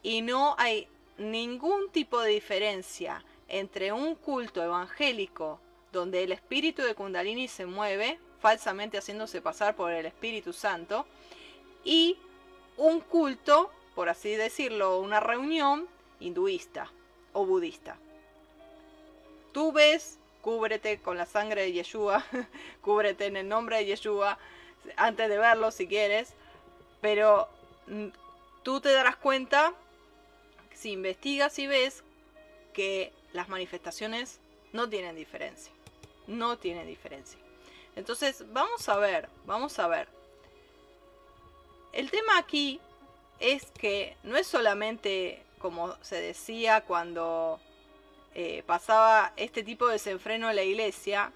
y no hay ningún tipo de diferencia entre un culto evangélico donde el espíritu de Kundalini se mueve, falsamente haciéndose pasar por el Espíritu Santo, y un culto, por así decirlo, una reunión hinduista o budista. Tú ves, cúbrete con la sangre de Yeshua, cúbrete en el nombre de Yeshua, antes de verlo si quieres, pero mm, tú te darás cuenta, si investigas y ves, que las manifestaciones no tienen diferencia. No tiene diferencia. Entonces, vamos a ver, vamos a ver. el tema aquí es que no es solamente como se decía cuando eh, pasaba este tipo de desenfreno en la iglesia,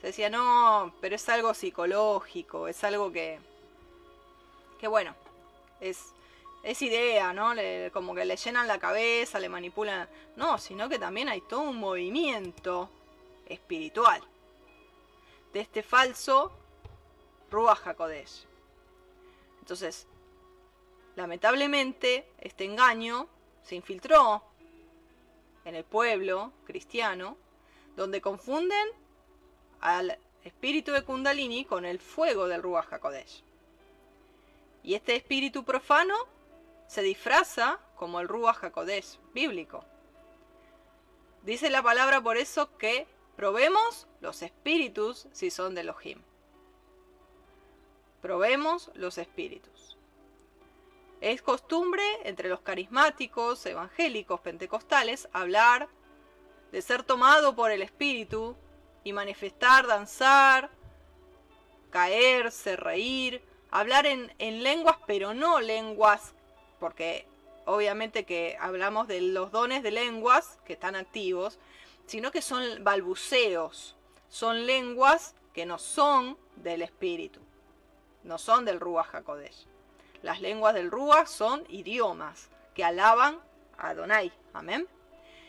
se decía, no, pero es algo psicológico, es algo que, que bueno, es, es idea, ¿no? como que le llenan la cabeza, le manipulan. No, sino que también hay todo un movimiento espiritual de este falso Ruach HaKodesh. Entonces, lamentablemente, este engaño se infiltró en el pueblo cristiano, donde confunden al espíritu de Kundalini con el fuego del Ruach HaKodesh. Y este espíritu profano se disfraza como el Ruach HaKodesh bíblico. Dice la palabra por eso que probemos los espíritus si son de Elohim. Probemos los espíritus. Es costumbre entre los carismáticos, evangélicos, pentecostales, hablar de ser tomado por el espíritu y manifestar, danzar, caerse, reír, hablar en, en lenguas, pero no lenguas, porque obviamente que hablamos de los dones de lenguas que están activos, sino que son balbuceos, son lenguas que no son del espíritu no son del Ruach HaKodesh. Las lenguas del Ruach son idiomas que alaban a Adonai. Amén.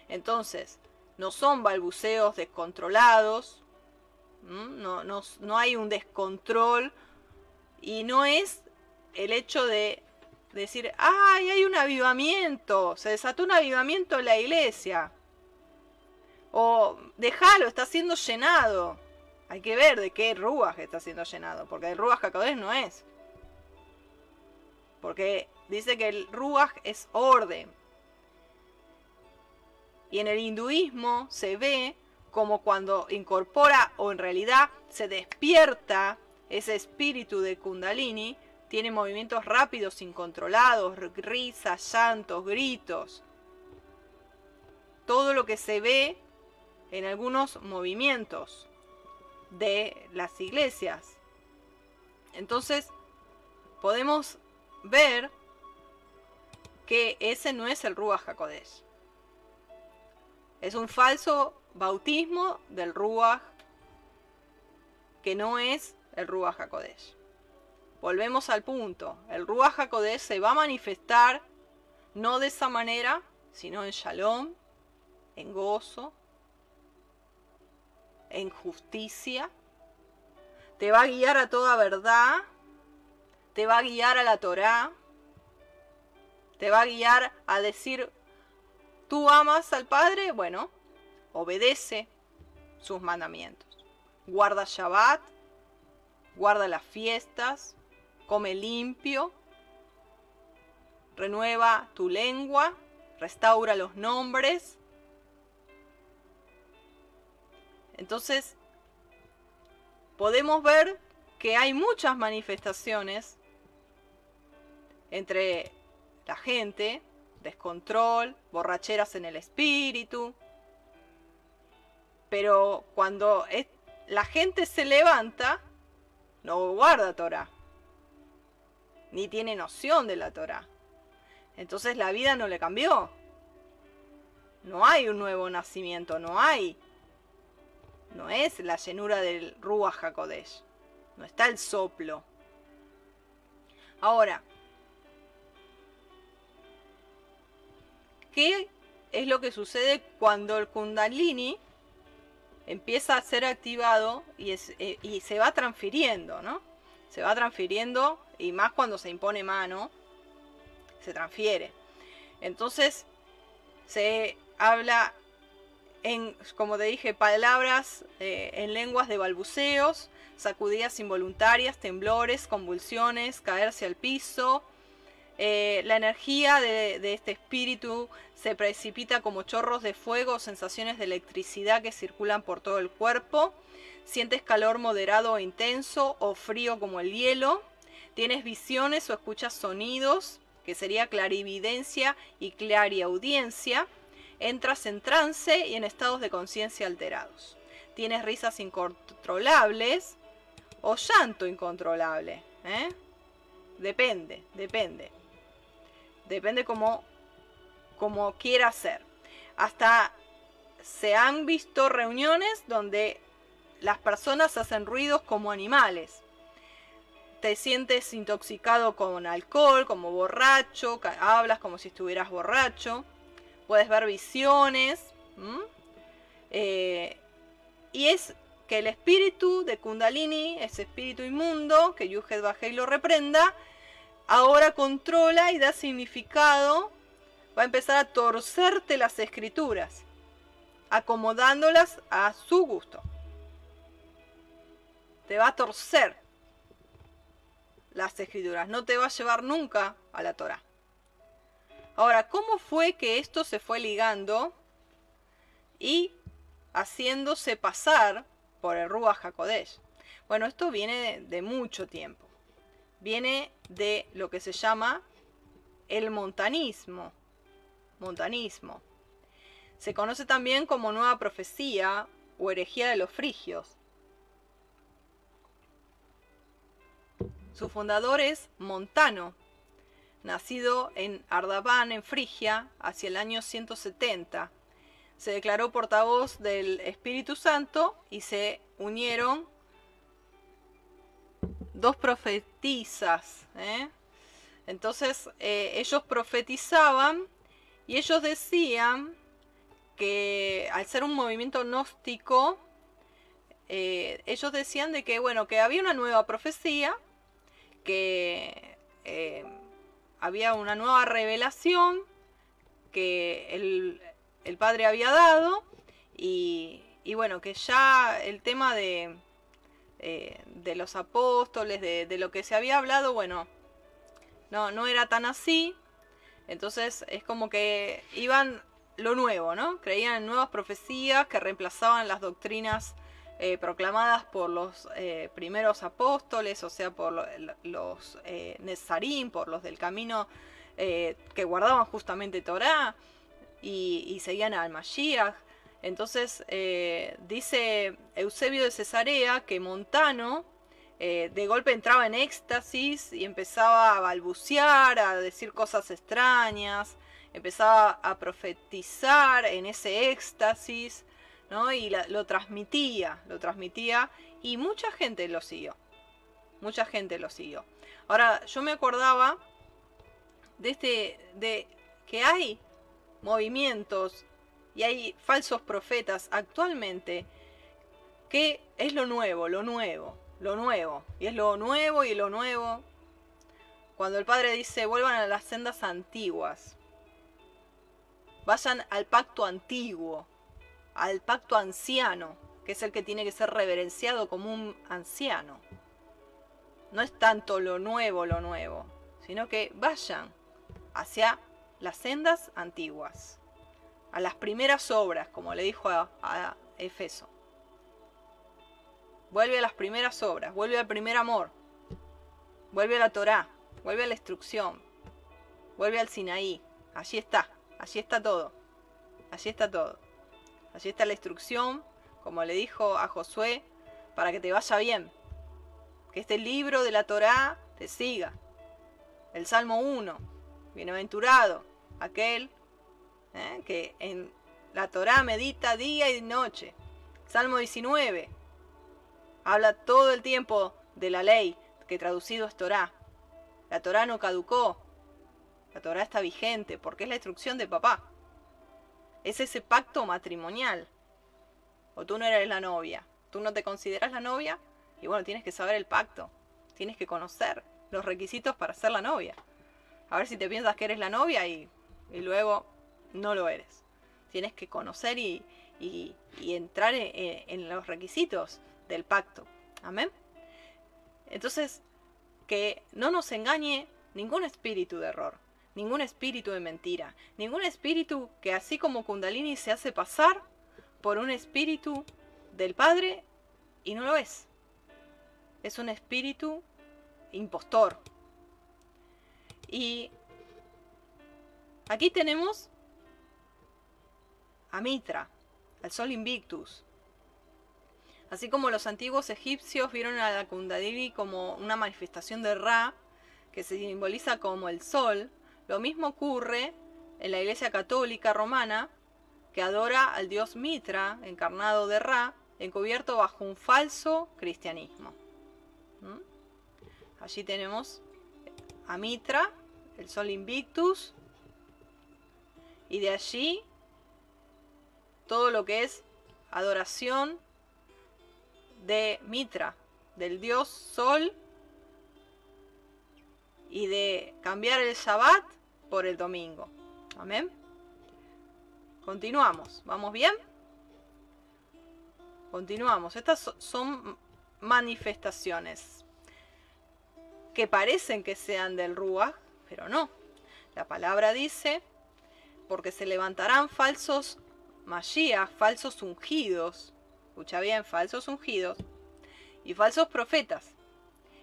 Entonces, no son balbuceos descontrolados, no, no, no hay un descontrol y no es el hecho de decir, ay, hay un avivamiento, se desató un avivamiento en la iglesia. O déjalo, está siendo llenado. Hay que ver de qué Ruach está siendo llenado, porque el Ruach HaKodesh no es. Porque dice que el Ruach es orden. Y en el hinduismo se ve como cuando incorpora o en realidad se despierta ese espíritu de Kundalini, tiene movimientos rápidos, incontrolados, risas, llantos, gritos. Todo lo que se ve en algunos movimientos de las iglesias. Entonces, podemos ver que ese no es el Ruach HaKodesh. Es un falso bautismo del Ruach que no es el Ruach HaKodesh. Volvemos al punto. El Ruach se va a manifestar no de esa manera, sino en shalom, en gozo, en justicia, te va a guiar a toda verdad, te va a guiar a la Torá, te va a guiar a decir, tú amas al Padre, bueno, obedece sus mandamientos. Guarda Shabbat, guarda las fiestas, come limpio, renueva tu lengua, restaura los nombres, Entonces, podemos ver que hay muchas manifestaciones entre la gente, descontrol, borracheras en el espíritu, pero cuando la gente se levanta, no guarda Torah, ni tiene noción de la Torah. Entonces la vida no le cambió. No hay un nuevo nacimiento, no hay no es la llenura del Ruach HaKodesh. No está el soplo. Ahora, ¿qué es lo que sucede cuando el Kundalini empieza a ser activado y, eh, y se va transfiriendo, ¿no? Se va transfiriendo y más cuando se impone mano, se transfiere. Entonces, se habla en, como te dije, palabras eh, en lenguas de balbuceos, sacudidas involuntarias, temblores, convulsiones, caerse al piso. Eh, la energía de, de, este espíritu se precipita como chorros de fuego o sensaciones de electricidad que circulan por todo el cuerpo. Sientes calor moderado o intenso o frío como el hielo. Tienes visiones o escuchas sonidos, que sería clarividencia y clariaudiencia entras en trance y en estados de conciencia alterados. Tienes risas incontrolables o llanto incontrolable. ¿eh? Depende, depende. Depende como, como quiera ser. Hasta se han visto reuniones donde las personas hacen ruidos como animales. Te sientes intoxicado con alcohol, como borracho, hablas como si estuvieras borracho, puedes ver visiones. Eh, y es que el espíritu de Kundalini, ese espíritu inmundo, que Yuhed Bajei lo reprenda, ahora controla y da significado, va a empezar a torcerte las escrituras, acomodándolas a su gusto. Te va a torcer las escrituras, no te va a llevar nunca a la Torah. Ahora, ¿cómo fue que esto se fue ligando y haciéndose pasar por el Ruach HaKodesh? Bueno, esto viene de mucho tiempo viene de lo que se llama el montanismo. Montanismo. Se conoce también como nueva profecía o herejía de los frigios. Su fundador es Montano, nacido en Ardaban, en Frigia, hacia el año 170. Se declaró portavoz del Espíritu Santo y se unieron dos profetizas. ¿eh? Entonces eh, ellos profetizaban y ellos decían que al ser un movimiento gnóstico, eh, ellos decían de que bueno, que había una nueva profecía, que había una nueva revelación que el, el padre había dado y, y bueno, que ya el tema de, eh, de los apóstoles, de, lo que se había hablado, bueno, no, no era tan así. Entonces es como que iban lo nuevo, ¿no? Creían en nuevas profecías que reemplazaban las doctrinas eh, proclamadas por los eh, primeros apóstoles, o sea, por los Nezarín, por los del camino que guardaban justamente Torah y, y seguían al Mashiach. Entonces eh, dice Eusebio de Cesarea que Montano eh, de golpe entraba en éxtasis y empezaba a balbucear, a decir cosas extrañas, empezaba a profetizar en ese éxtasis, Y lo transmitía, lo transmitía y mucha gente lo siguió. Mucha gente lo siguió. Ahora, yo me acordaba de este de que hay movimientos y hay falsos profetas actualmente que es lo nuevo, lo nuevo, lo nuevo. Y es lo nuevo y lo nuevo. Cuando el Padre dice, vuelvan a las sendas antiguas. Vayan al pacto antiguo, al pacto anciano, que es el que tiene que ser reverenciado como un anciano. No es tanto lo nuevo, lo nuevo, sino que vayan hacia las sendas antiguas a las primeras obras, como le dijo a, Efeso. Vuelve a las primeras obras, vuelve al primer amor, vuelve a la Torá, vuelve a la instrucción, vuelve al Sinaí. Allí está, allí está todo, allí está todo. Allí está la instrucción, como le dijo a Josué, para que te vaya bien. Que este libro de la Torá te siga. El Salmo 1, bienaventurado, aquel ¿eh? que en la Torá medita día y noche. Salmo 19 habla todo el tiempo de la ley, que traducido es Torá. La Torá no caducó, la Torá está vigente porque es la instrucción de papá. Es ese pacto matrimonial. O tú no eres la novia, tú no te consideras la novia y bueno, tienes que saber el pacto, tienes que conocer los requisitos para ser la novia. A ver si te piensas que eres la novia y, y luego no lo eres. Tienes que conocer y, entrar en, los requisitos del pacto. Amén. Entonces, que no nos engañe ningún espíritu de error, ningún espíritu de mentira, ningún espíritu que así como Kundalini se hace pasar por un espíritu del Padre y no lo es. Es un espíritu impostor. Y aquí tenemos a Mitra, al sol Invictus. Así como los antiguos egipcios vieron a la Kundalini como una manifestación de Ra, que se simboliza como el sol, lo mismo ocurre en la Iglesia Católica Romana, que adora al dios Mitra, encarnado de Ra, encubierto bajo un falso cristianismo. ¿Mm? Allí tenemos a Mitra, el sol Invictus, y de allí todo lo que es adoración de Mitra, del dios Sol, y de cambiar el Shabbat por el domingo. Amén. Continuamos. ¿Vamos bien? Continuamos. Estas son manifestaciones que parecen que sean del Ruach, pero no. La palabra dice, porque se levantarán falsos Mashiach, falsos ungidos, escucha bien, falsos ungidos, y falsos profetas,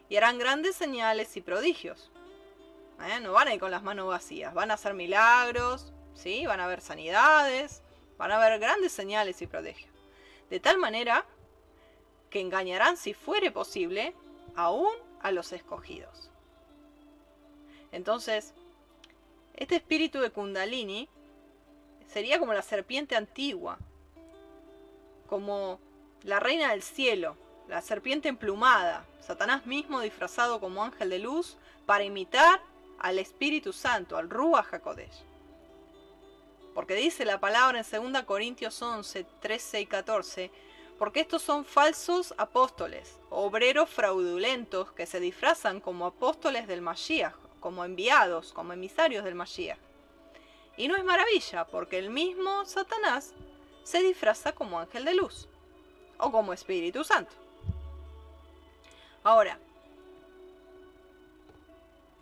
y harán grandes señales y prodigios. ¿Eh? No van a ir con las manos vacías, van a hacer milagros, ¿sí? van a haber sanidades, van a haber grandes señales y prodigios. De tal manera que engañarán, si fuere posible, aún a los escogidos. Entonces, este espíritu de Kundalini sería como la serpiente antigua, como la reina del cielo, la serpiente emplumada, Satanás mismo disfrazado como ángel de luz para imitar al Espíritu Santo, al Ruach. Porque dice la palabra en 2 Corintios 11, 13 y 14, porque estos son falsos apóstoles, obreros fraudulentos que se disfrazan como apóstoles del Mashiach, como enviados, como emisarios del Mashiach. Y no es maravilla, porque el mismo Satanás se disfraza como ángel de luz, o como Espíritu Santo. Ahora,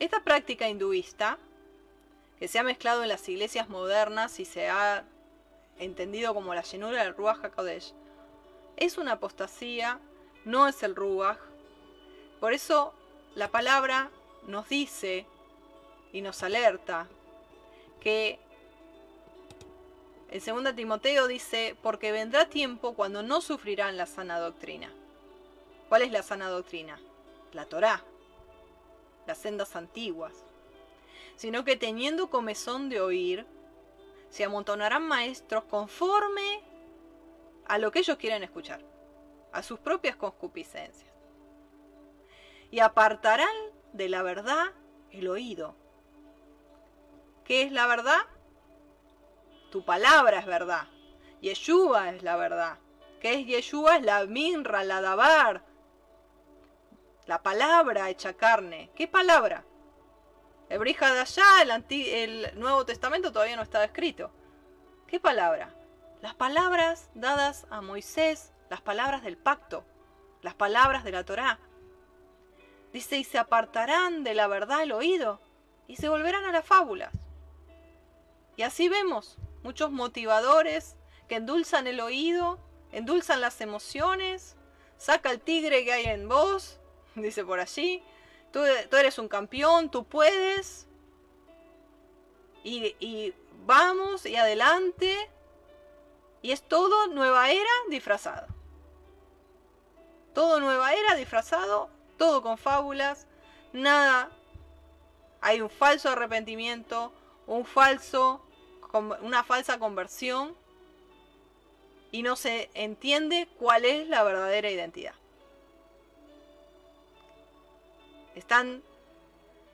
esta práctica hinduista, que se ha mezclado en las iglesias modernas y se ha entendido como la llenura del Ruach HaKodesh, es una apostasía, no es el Ruach. Por eso la palabra nos dice y nos alerta que en 2 Timoteo dice, porque vendrá tiempo cuando no sufrirán la sana doctrina. ¿Cuál es la sana doctrina? La Torá las sendas antiguas, sino que teniendo comezón de oír, se amontonarán maestros conforme a lo que ellos quieren escuchar, a sus propias concupiscencias, y apartarán de la verdad el oído. ¿Qué es la verdad? Tu palabra es verdad. Yeshua es la verdad. ¿Qué es Yeshua? Es la minra, la dabar, la palabra hecha carne. ¿Qué palabra? El Brija de allá, el, el Nuevo Testamento todavía no estaba escrito. ¿Qué palabra? Las palabras dadas a Moisés, las palabras del pacto, las palabras de la Torá. Dice, y se apartarán de la verdad el oído y se volverán a las fábulas. Y así vemos muchos motivadores que endulzan el oído, endulzan las emociones, saca el tigre que hay en vos dice por allí. Tú, eres un campeón, tú puedes. Y, y vamos y adelante. Y es todo nueva era disfrazado. Todo nueva era disfrazado, todo con fábulas, nada. Hay un falso arrepentimiento, un falso, una falsa conversión y no se entiende cuál es la verdadera identidad. Están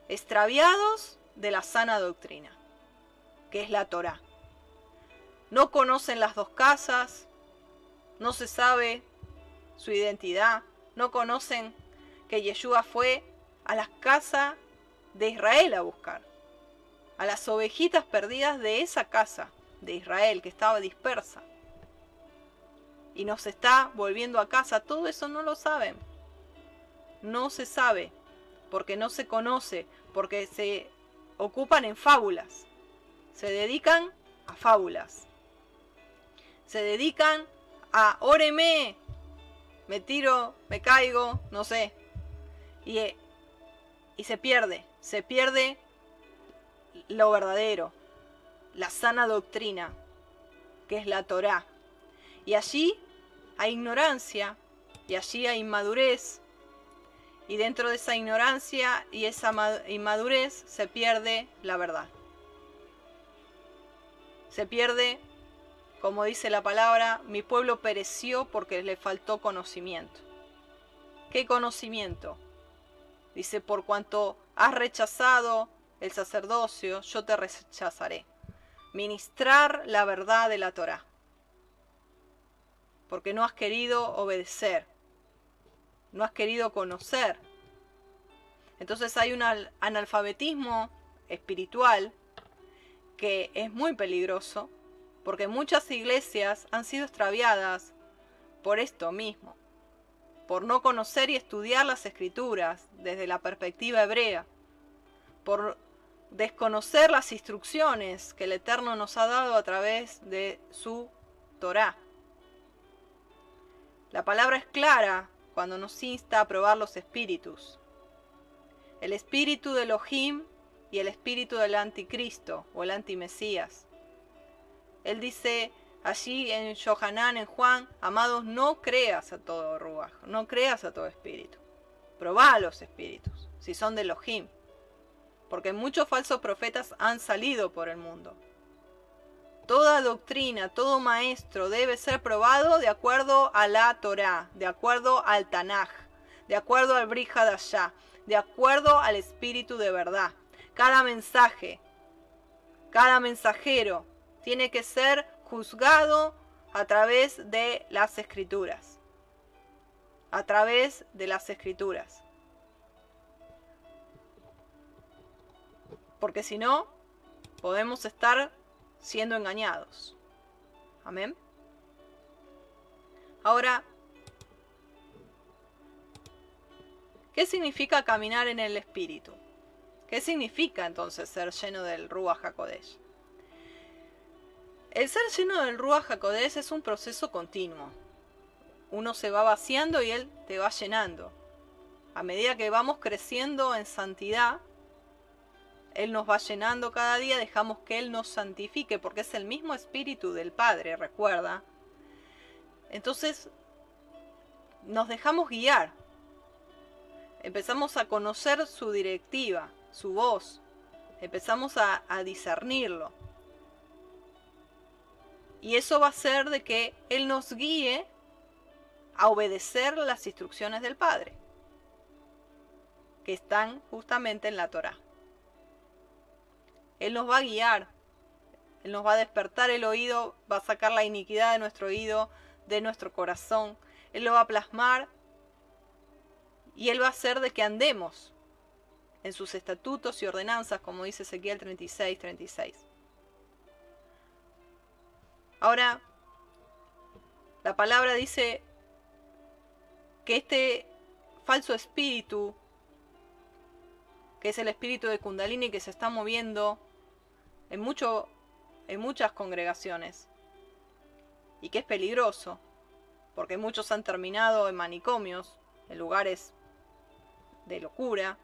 extraviados de la sana doctrina, que es la Torá. No conocen las dos casas, no se sabe su identidad, no conocen que Yeshua fue a las casas de Israel a buscar, a las ovejitas perdidas de esa casa de Israel que estaba dispersa. Y nos está volviendo a casa, todo eso no lo saben. No se sabe porque no se conoce, porque se ocupan en fábulas, se dedican a fábulas, se dedican a óreme, me tiro, me caigo, no sé, y, y se pierde, se pierde lo verdadero, la sana doctrina, que es la Torá. Y allí hay ignorancia, y allí hay inmadurez, Y dentro de esa ignorancia y esa inmadurez se pierde la verdad. Se pierde, como dice la palabra, mi pueblo pereció porque le faltó conocimiento. ¿Qué conocimiento? Dice, por cuanto has rechazado el sacerdocio, yo te rechazaré. Ministrar la verdad de la Torah. Porque no has querido obedecer. No has querido conocer. Entonces hay un analfabetismo espiritual que es muy peligroso porque muchas iglesias han sido extraviadas por esto mismo, por no conocer y estudiar las escrituras desde la perspectiva hebrea, por desconocer las instrucciones que el Eterno nos ha dado a través de su Torah. La palabra es clara cuando nos insta a probar los espíritus. El espíritu de Elohim y el espíritu del anticristo o el antimesías. Él dice allí en Johanán, en Juan, amados, no creas a todo ruaj, no creas a todo espíritu. Probá los espíritus, si son de Elohim porque muchos falsos profetas han salido por el mundo. Toda doctrina, todo maestro debe ser probado de acuerdo a la Torah, de acuerdo al Tanaj, de acuerdo al Brihadashah, de acuerdo al espíritu de verdad. Cada mensaje, cada mensajero tiene que ser juzgado a través de las escrituras. A través de las escrituras. porque si no, podemos estar siendo engañados. Amén. Ahora, ¿qué significa caminar en el Espíritu? ¿Qué significa entonces ser lleno del Ruach HaKodesh? El ser lleno del Ruach HaKodesh es un proceso continuo. Uno se va vaciando y él te va llenando. A medida que vamos creciendo en santidad, él nos va llenando cada día, dejamos que Él nos santifique, porque es el mismo espíritu del Padre, recuerda. Entonces, nos dejamos guiar. Empezamos a conocer su directiva, su voz. Empezamos a, a discernirlo. Y eso va a hacer de que Él nos guíe a obedecer las instrucciones del Padre, que están justamente en la Torah. Él nos va a guiar. Él nos va a despertar el oído, va a sacar la iniquidad de nuestro oído, de nuestro corazón. Él lo va a plasmar y Él va a hacer de que andemos en sus estatutos y ordenanzas, como dice Ezequiel 36, 36. Ahora, la palabra dice que este falso espíritu, que es el espíritu de Kundalini que se está moviendo en, mucho, en muchas congregaciones. Y que es peligroso porque muchos han terminado en manicomios, en lugares de locura,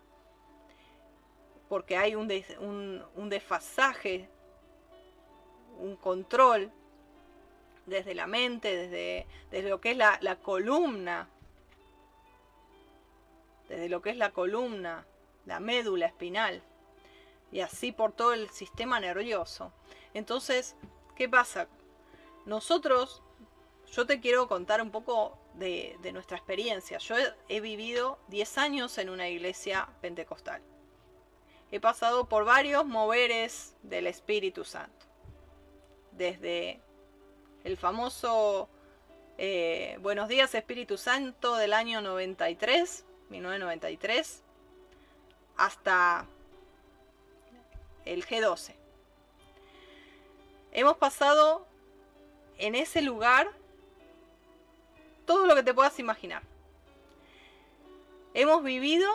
porque hay un, un, desfasaje, un control desde la mente, desde, desde lo que es la, la columna, desde lo que es la columna, la médula espinal y así por todo el sistema nervioso. Entonces, ¿qué pasa? Nosotros, yo te quiero contar un poco de, nuestra experiencia. Yo he, vivido 10 años en una iglesia pentecostal. He pasado por varios moveres del Espíritu Santo. Desde el famoso eh, Buenos días Espíritu Santo del año 93, 1993, hasta el G12. Hemos pasado en ese lugar todo lo que te puedas imaginar. Hemos vivido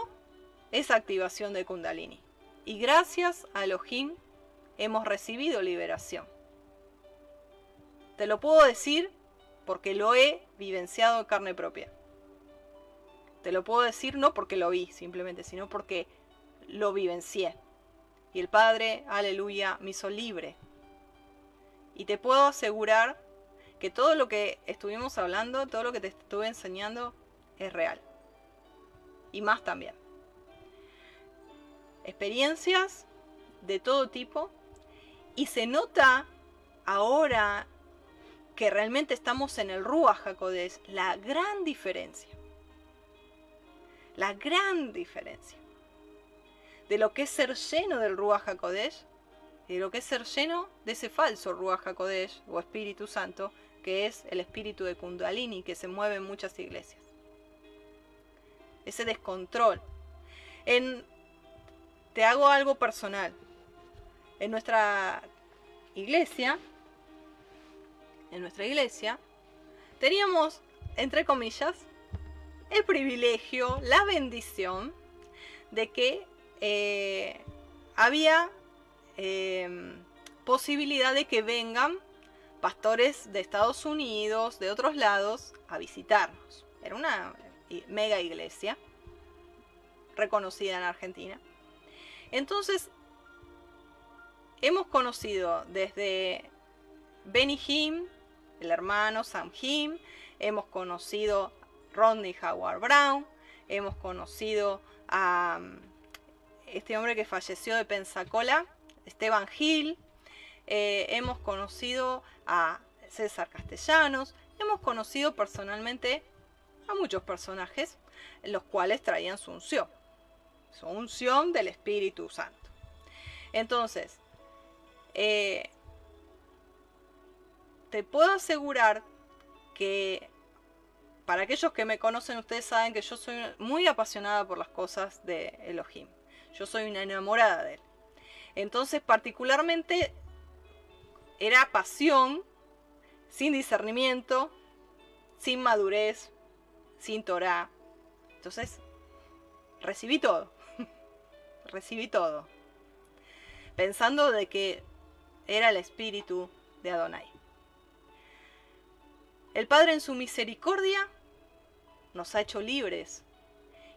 esa activación de Kundalini. Y gracias a Elohim hemos recibido liberación. Te lo puedo decir porque lo he vivenciado en carne propia. Te lo puedo decir no porque lo vi simplemente, sino porque lo vivencié. Y el Padre, aleluya, me hizo libre. Y te puedo asegurar que todo lo que estuvimos hablando, todo lo que te estuve enseñando, es real. y más también. Experiencias de todo tipo y se nota ahora que realmente estamos en el Ruach HaKodesh la gran diferencia. La gran diferencia de lo que es ser lleno del Ruach HaKodesh de lo que es ser lleno de ese falso Ruach HaKodesh o Espíritu Santo que es el espíritu de Kundalini que se mueve en muchas iglesias. Ese descontrol. En, te hago algo personal. En nuestra iglesia, en nuestra iglesia, teníamos, entre comillas, el privilegio, la bendición de que eh, había eh, posibilidad de que vengan pastores de Estados Unidos, de otros lados, a visitarnos. Era una mega iglesia reconocida en Argentina. Entonces, hemos conocido desde Benny Him, el hermano Sam Him, hemos conocido Rodney Howard Brown, hemos conocido a este hombre que falleció de Pensacola, Esteban Hill, eh, hemos conocido a César Castellanos, hemos conocido personalmente a muchos personajes, los cuales traían su unción, su unción del Espíritu Santo. Entonces, eh, te puedo asegurar que para aquellos que me conocen, ustedes saben que yo soy muy apasionada por las cosas de Elohim. Yo soy una enamorada de él. Entonces, particularmente era pasión, sin discernimiento, sin madurez, sin Torah. Entonces, recibí todo. recibí todo. Pensando de que era el espíritu de Adonai. El Padre en su misericordia nos ha hecho libres.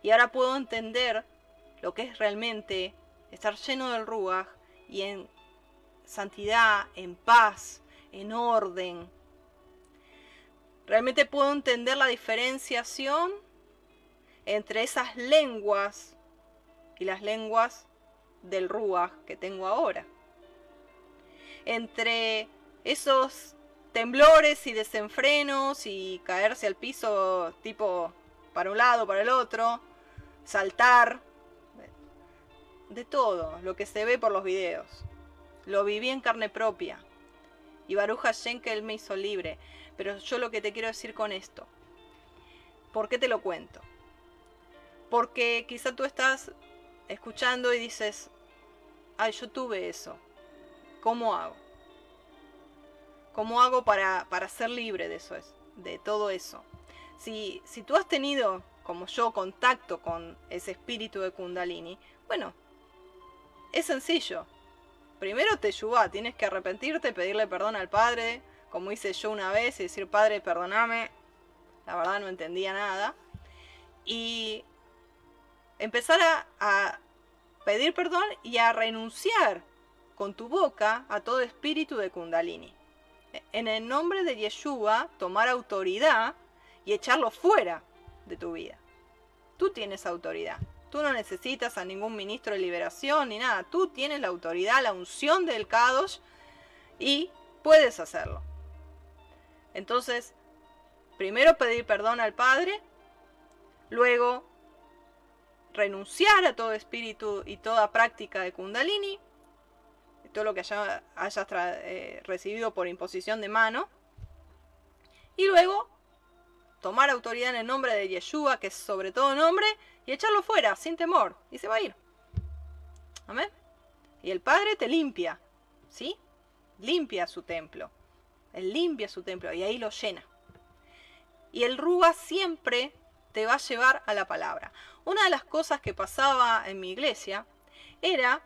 Y ahora puedo entender lo que es realmente estar lleno del Ruach y en santidad, en paz, en orden. Realmente puedo entender la diferenciación entre esas lenguas y las lenguas del Ruach que tengo ahora. Entre esos temblores y desenfrenos y caerse al piso tipo para un lado, para el otro, saltar, de todo lo que se ve por los videos. Lo viví en carne propia. Y Baruch Hashem que Él me hizo libre. Pero yo lo que te quiero decir con esto. ¿Por qué te lo cuento? Porque quizá tú estás escuchando y dices, ay, yo tuve eso. ¿Cómo hago? ¿Cómo hago para, para ser libre de eso? De todo eso. Si, si tú has tenido, como yo, contacto con ese espíritu de Kundalini, bueno, es sencillo primero te tienes que arrepentirte, pedirle perdón al Padre, como hice yo una vez, y decir, Padre, perdóname, la verdad no entendía nada. Y empezar a, pedir perdón y a renunciar con tu boca a todo espíritu de Kundalini. En el nombre de Yeshua, tomar autoridad y echarlo fuera de tu vida. Tú tienes autoridad. Tú no necesitas a ningún ministro de liberación ni nada. Tú tienes la autoridad, la unción del Kadosh y puedes hacerlo. Entonces, primero pedir perdón al Padre, luego renunciar a todo espíritu y toda práctica de Kundalini, todo lo que haya, hayas eh, recibido por imposición de mano, y luego tomar autoridad en el nombre de Yeshua, que es sobre todo nombre, y echarlo fuera, sin temor, y se va a ir. Amén. Y el Padre te limpia, ¿sí? Limpia su templo. Él limpia su templo y ahí lo llena. Y el Ruba siempre te va a llevar a la palabra. Una de las cosas que pasaba en mi iglesia era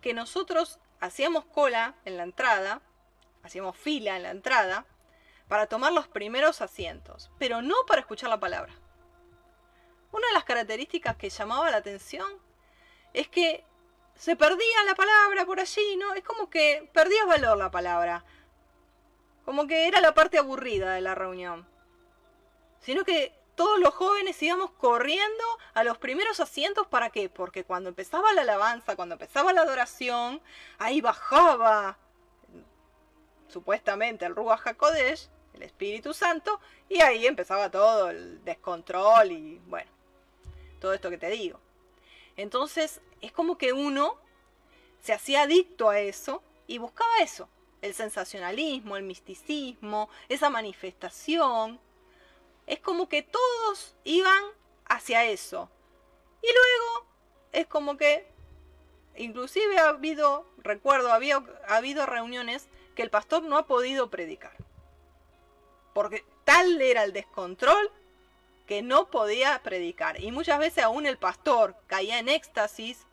que nosotros hacíamos cola en la entrada, hacíamos fila en la entrada, para tomar los primeros asientos, pero no para escuchar la palabra. Una de las características que llamaba la atención es que se perdía la palabra por allí, ¿no? Es como que perdía valor la palabra. Como que era la parte aburrida de la reunión. Sino que todos los jóvenes íbamos corriendo a los primeros asientos. ¿Para qué? Porque cuando empezaba la alabanza, cuando empezaba la adoración, ahí bajaba supuestamente el Ruach HaKodesh, el Espíritu Santo, y ahí empezaba todo el descontrol y bueno, todo esto que te digo. Entonces es como que uno se hacía adicto a eso y buscaba eso, el sensacionalismo, el misticismo, esa manifestación, es como que todos iban hacia eso. Y luego es como que, inclusive ha habido, recuerdo, ha habido reuniones que el pastor no ha podido predicar. Porque tal era el descontrol que no podía predicar. Y muchas veces aún el pastor caía en éxtasis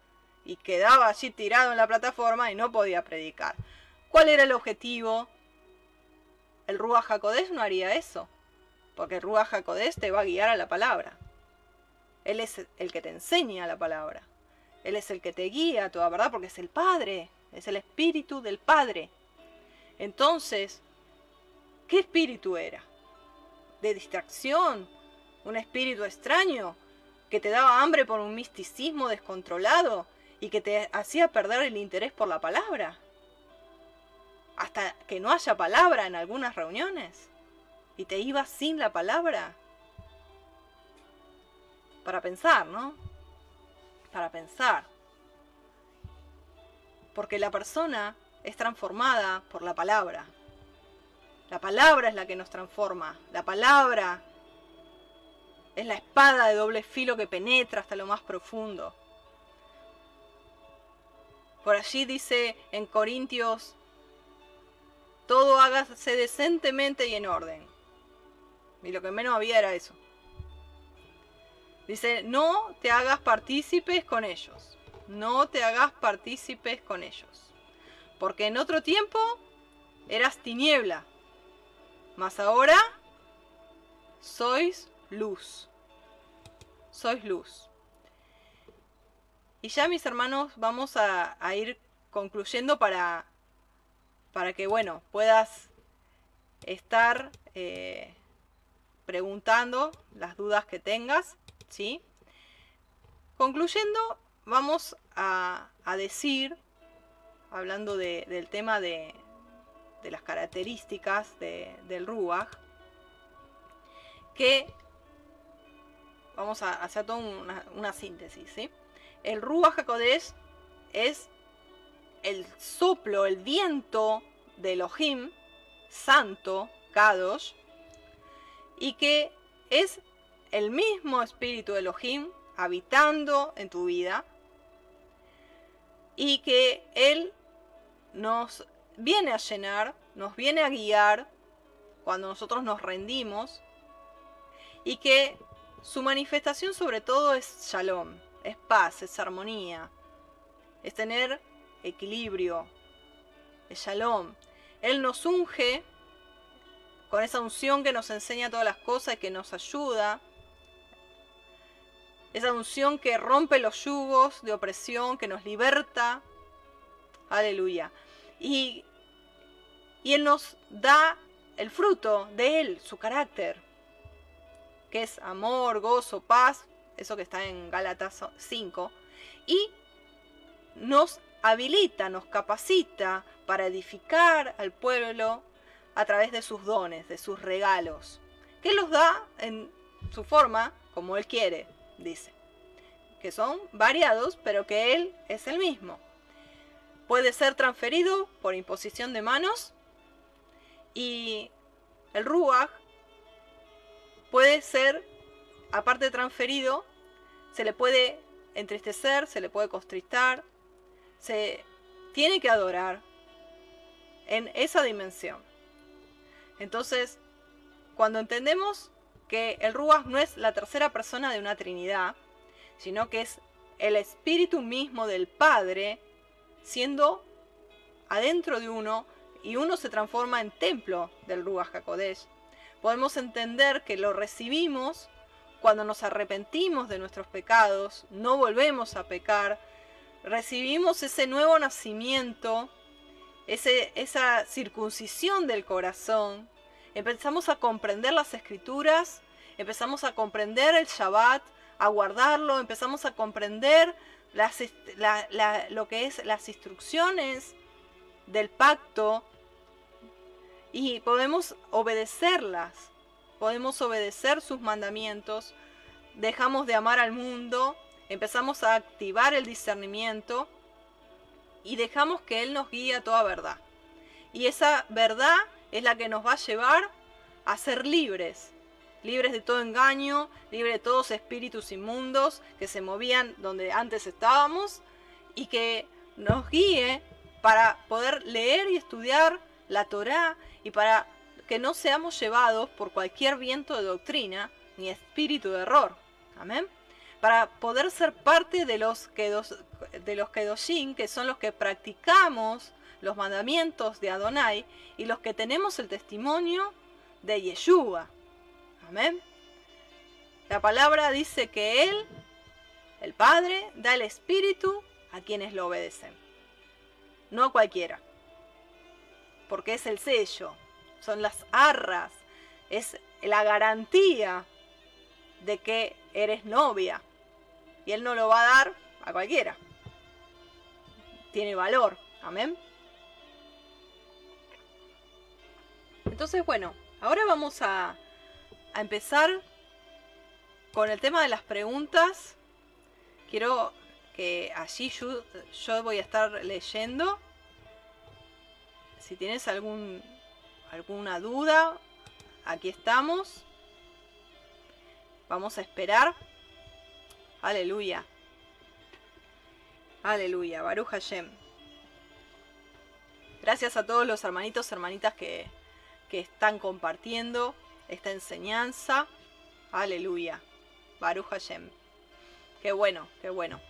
y quedaba allí tirado en la plataforma y no podía predicar. ¿Cuál era el objetivo? El Rúa Jacodés no haría eso porque Ruach HaKodesh te va a guiar a la palabra. Él es el que te enseña la palabra. Él es el que te guía toda verdad, porque es el Padre, es el Espíritu del Padre. Entonces, ¿qué espíritu era? ¿De distracción? ¿Un espíritu extraño? ¿Que te daba hambre por un misticismo descontrolado y que te hacía perder el interés por la palabra? Hasta que no haya palabra en algunas reuniones y te ibas sin la palabra. Para pensar, ¿no? Para pensar. Porque la persona es transformada por la palabra. La palabra es la que nos transforma. La palabra es la espada de doble filo que penetra hasta lo más profundo. Por allí dice en Corintios, todo hágase decentemente y en orden. Y lo que menos había era eso. Dice, no te hagas partícipes con ellos. No te hagas partícipes con ellos. Porque en otro tiempo eras tiniebla. Mas ahora sois luz. Sois luz. Y ya mis hermanos vamos a, ir concluyendo para, para que, bueno, puedas estar... Eh, preguntando las dudas que tengas, ¿sí? Concluyendo, vamos a, decir, hablando del tema de, las características del Ruach, que vamos a hacer toda una, síntesis, ¿sí? El Ruach HaKodesh es el soplo, el viento de Elohim, santo, Kadosh, y que es el mismo espíritu de Elohim habitando en tu vida y que Él nos viene a llenar, nos viene a guiar cuando nosotros nos rendimos y que su manifestación sobre todo es shalom, es paz, es armonía, es tener equilibrio, es shalom. Él nos unge con esa unción que nos enseña todas las cosas y que nos ayuda. Esa unción que rompe los yugos de opresión, que nos liberta. Aleluya. Y, y Él nos da el fruto de Él, su carácter, que es amor, gozo, paz, eso que está en Gálatas 5, y nos habilita, nos capacita para edificar al pueblo a través de sus dones, de sus regalos, que los da en su forma como Él quiere, dice, que son variados, pero que Él es el mismo. Puede ser transferido por imposición de manos y el Ruach puede ser, aparte transferido, se le puede entristecer, se le puede constristar, se tiene que adorar en esa dimensión. Entonces, cuando entendemos que el Ruach no es la tercera persona de una Trinidad, sino que es el espíritu mismo del Padre, siendo adentro de uno, y uno se transforma en templo del Ruach HaKodesh, podemos entender que lo recibimos cuando nos arrepentimos de nuestros pecados, no volvemos a pecar, recibimos ese nuevo nacimiento esa circuncisión del corazón, empezamos a comprender las escrituras, empezamos a comprender el Shabbat, a guardarlo, empezamos a comprender lo que es las instrucciones del pacto y podemos obedecerlas, podemos obedecer sus mandamientos, dejamos de amar al mundo, empezamos a activar el discernimiento y dejamos que Él nos guíe a toda verdad. Y esa verdad es la que nos va a llevar a ser libres, libres de todo engaño, libres de todos espíritus inmundos que se movían donde antes estábamos y que nos guíe para poder leer y estudiar la Torá y para que no seamos llevados por cualquier viento de doctrina ni espíritu de error. Amén. Para poder ser parte de los, de los Kedoshin, que son los que practicamos los mandamientos de Adonai y los que tenemos el testimonio de Yeshua. Amén. La palabra dice que Él, el Padre, da el Espíritu a quienes lo obedecen. No a cualquiera. Porque es el sello, son las arras, es la garantía de que eres novia. Y Él no lo va a dar a cualquiera. Tiene valor. Amén. Entonces, bueno, ahora vamos a, a empezar con el tema de las preguntas. Quiero que allí yo, yo voy a estar leyendo. Si tienes algún, alguna duda, aquí estamos. Vamos a esperar. Aleluya. Aleluya. Baruch Hashem. Gracias a todos los hermanitos, hermanitas que, que están compartiendo esta enseñanza. Aleluya. Baruch Hashem. Qué bueno, qué bueno.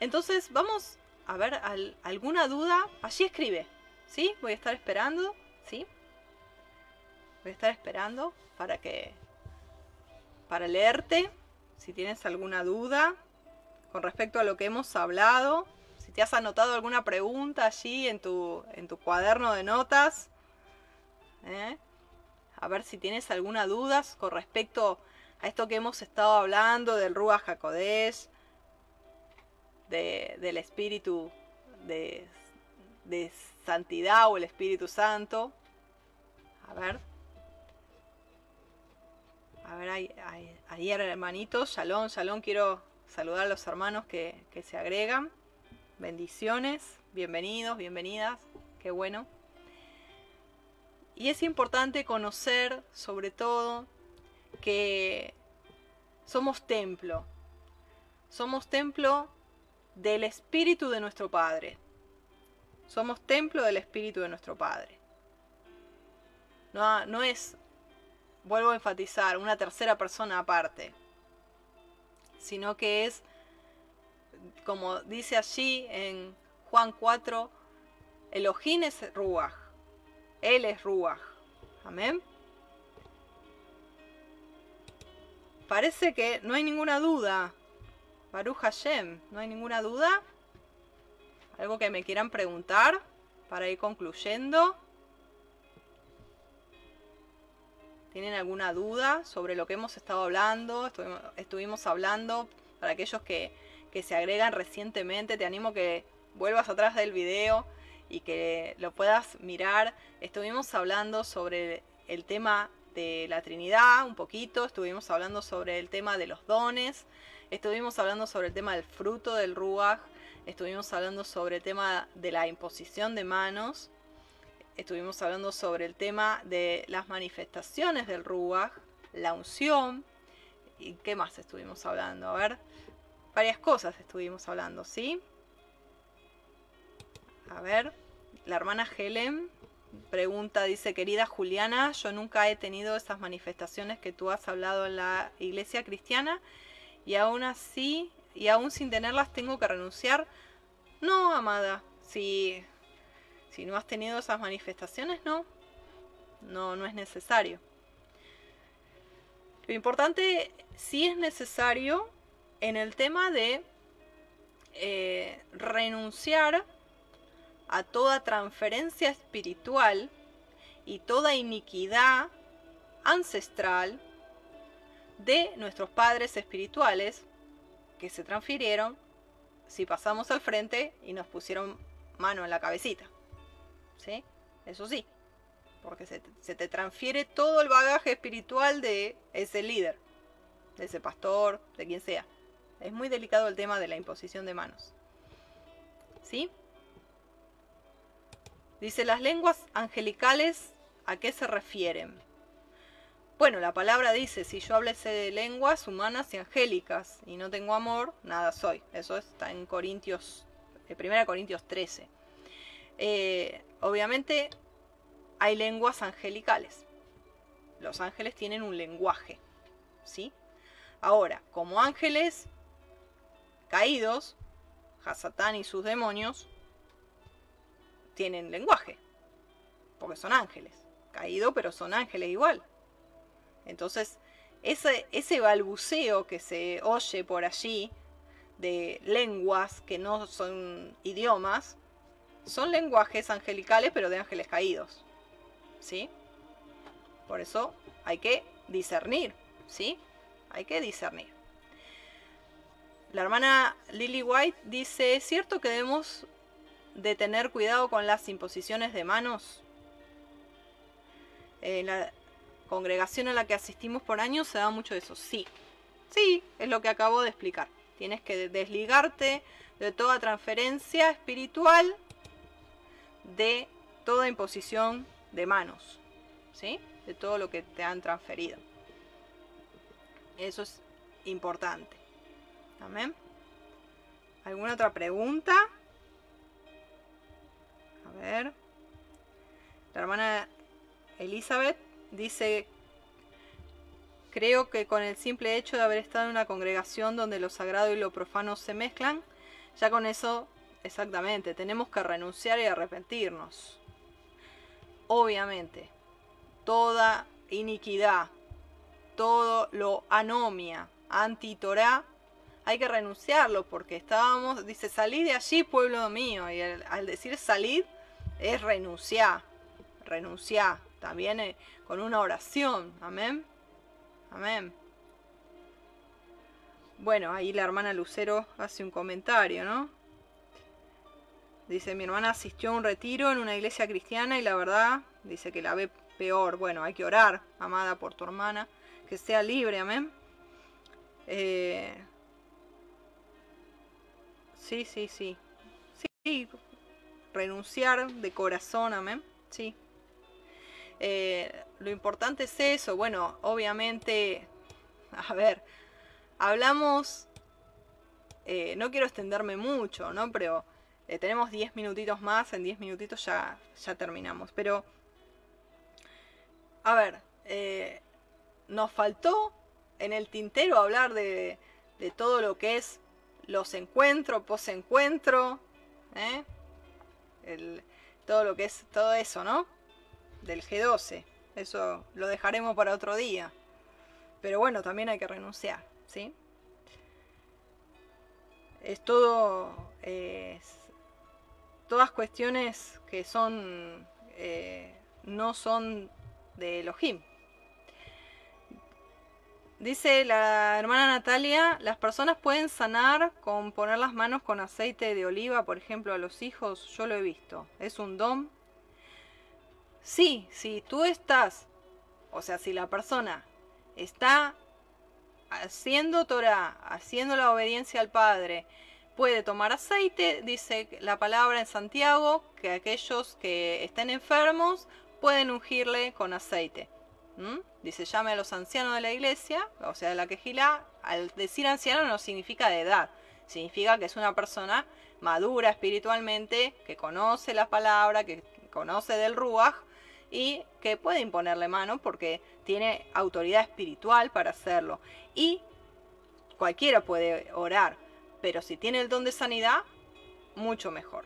Entonces, vamos a ver alguna duda. Allí escribe. ¿Sí? Voy a estar esperando. ¿Sí? Voy a estar esperando para que. para leerte. Si tienes alguna duda con respecto a lo que hemos hablado. Si te has anotado alguna pregunta allí en tu, en tu cuaderno de notas. ¿eh? A ver si tienes alguna duda con respecto a esto que hemos estado hablando del HaKodesh, de, del espíritu de, santidad o el Espíritu Santo. A ver. A ver, ayer hermanitos, shalom, shalom, quiero saludar a los hermanos que se agregan. Bendiciones, bienvenidos, bienvenidas, qué bueno. Y es importante conocer, sobre todo, que somos templo. Somos templo del Espíritu de nuestro Padre. Somos templo del Espíritu de nuestro Padre. No, no es, vuelvo a enfatizar, una tercera persona aparte, sino que es como dice allí en Juan 4, Elohim es Ruach. Él es Ruach. Amén. Parece que no hay ninguna duda. Baruch Hashem, no hay ninguna duda. Algo que me quieran preguntar para ir concluyendo. ¿Tienen alguna duda sobre lo que hemos estado hablando? estuvimos hablando para aquellos que que se agregan recientemente. Te animo que vuelvas atrás del video y que lo puedas mirar. Estuvimos hablando sobre el tema de la Trinidad un poquito, estuvimos hablando sobre el tema de los dones, estuvimos hablando sobre el tema del fruto del Ruach, estuvimos hablando sobre el tema de la imposición de manos, estuvimos hablando sobre el tema de las manifestaciones del Ruach, la unción, y qué más estuvimos hablando, a ver, varias cosas estuvimos hablando, ¿sí? A ver, la hermana Helen pregunta, dice, querida Juliana, yo nunca he tenido esas manifestaciones que tú has hablado en la iglesia cristiana y aún así, y aún sin tenerlas, tengo que renunciar. No, amada, si, si no has tenido esas manifestaciones, no, no, no es necesario. Lo importante, si es necesario, en el tema de eh, renunciar a toda transferencia espiritual y toda iniquidad ancestral de nuestros padres espirituales que se transfirieron si pasamos al frente y nos pusieron mano en la cabecita. ¿Sí? Eso sí, porque se te, transfiere todo el bagaje espiritual de ese líder, de ese pastor, de quien sea. Es muy delicado el tema de la imposición de manos. ¿Sí? Dice, las lenguas angelicales, ¿a qué se refieren? Bueno, la palabra dice, si yo hablase de lenguas humanas y angélicas y no tengo amor, nada soy. Eso está en Corintios, 1 eh, Corintios 13. Eh, obviamente hay lenguas angelicales. Los ángeles tienen un lenguaje, ¿sí? Ahora, como ángeles caídos, Hasatán y sus demonios tienen lenguaje, porque son ángeles. Caído, pero son ángeles igual. Entonces, ese, balbuceo que se oye por allí de lenguas que no son idiomas, son lenguajes angelicales, pero de ángeles caídos. ¿Sí? Por eso hay que discernir, ¿sí? Hay que discernir. La hermana Lily White dice, ¿es cierto que debemos de tener cuidado con las imposiciones de manos? En la congregación a la que asistimos por años se da mucho de eso. Sí, sí, es lo que acabo de explicar. Tienes que desligarte de toda transferencia espiritual, de toda imposición de manos, ¿sí? De todo lo que te han transferido. Eso es importante. Amén. ¿Alguna otra pregunta? A ver. La hermana Elizabeth dice, creo que con el simple hecho de haber estado en una congregación donde lo sagrado y lo profano se mezclan, ya con eso, exactamente, tenemos que renunciar y arrepentirnos. Obviamente, toda iniquidad, todo lo anomia, anti-Torah, hay que renunciarlo porque estábamos, dice, salid de allí, pueblo mío. Y al, decir salid es renunciar, renunciar. También eh, con una oración. Amén. Amén. Bueno, ahí la hermana Lucero hace un comentario, ¿no? Dice, mi hermana asistió a un retiro en una iglesia cristiana y la verdad, dice que la ve peor. Bueno, hay que orar, amada, por tu hermana, que sea libre, amén. Eh, Sí, sí, sí. Sí, renunciar de corazón, amén. Sí. Eh, lo importante es eso. Bueno, obviamente, a ver, hablamos, eh, no quiero extenderme mucho, ¿no? Pero eh, tenemos 10 minutitos más, en 10 minutitos ya, ya terminamos. Pero, a ver, nos faltó en el tintero hablar de, de todo lo que es los encuentros, posencuentro, ¿eh? todo lo que es todo eso, ¿no? Del G12. Eso lo dejaremos para otro día. Pero bueno, también hay que renunciar, ¿sí? Es todo. todas cuestiones que son. Eh, no son de Elohim, Dice la hermana Natalia, las personas pueden sanar con poner las manos con aceite de oliva, por ejemplo, a los hijos. Yo lo he visto. ¿Es un don? Sí, si tú estás, o sea, si la persona está haciendo Torah, haciendo la obediencia al Padre, puede tomar aceite, dice la palabra en Santiago, que aquellos que estén enfermos pueden ungirle con aceite. Dice, llame a los ancianos de la iglesia, o sea, de la quejilá. Al decir anciano no significa de edad, significa que es una persona madura espiritualmente, que conoce la palabra, que conoce del Ruach y que puede imponerle mano porque tiene autoridad espiritual para hacerlo. Y cualquiera puede orar, pero si tiene el don de sanidad, mucho mejor.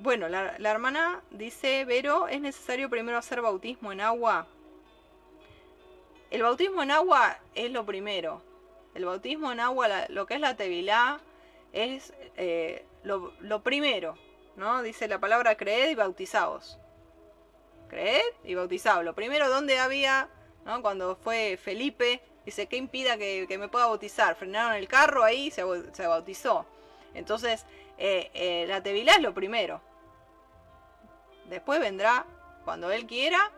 Bueno, la, hermana dice, Vero, ¿es necesario primero hacer bautismo en agua? El bautismo en agua es lo primero. El bautismo en agua, lo que es la tevilá, es eh, lo, primero, Dice la palabra creed y bautizados. creed y bautizaos. Lo primero, ¿dónde había, cuando fue Felipe, dice, ¿qué impida que, me pueda bautizar? Frenaron el carro ahí y se, bautizó. Entonces, eh, eh, la Tevilá es lo primero. Después vendrá, cuando Él quiera,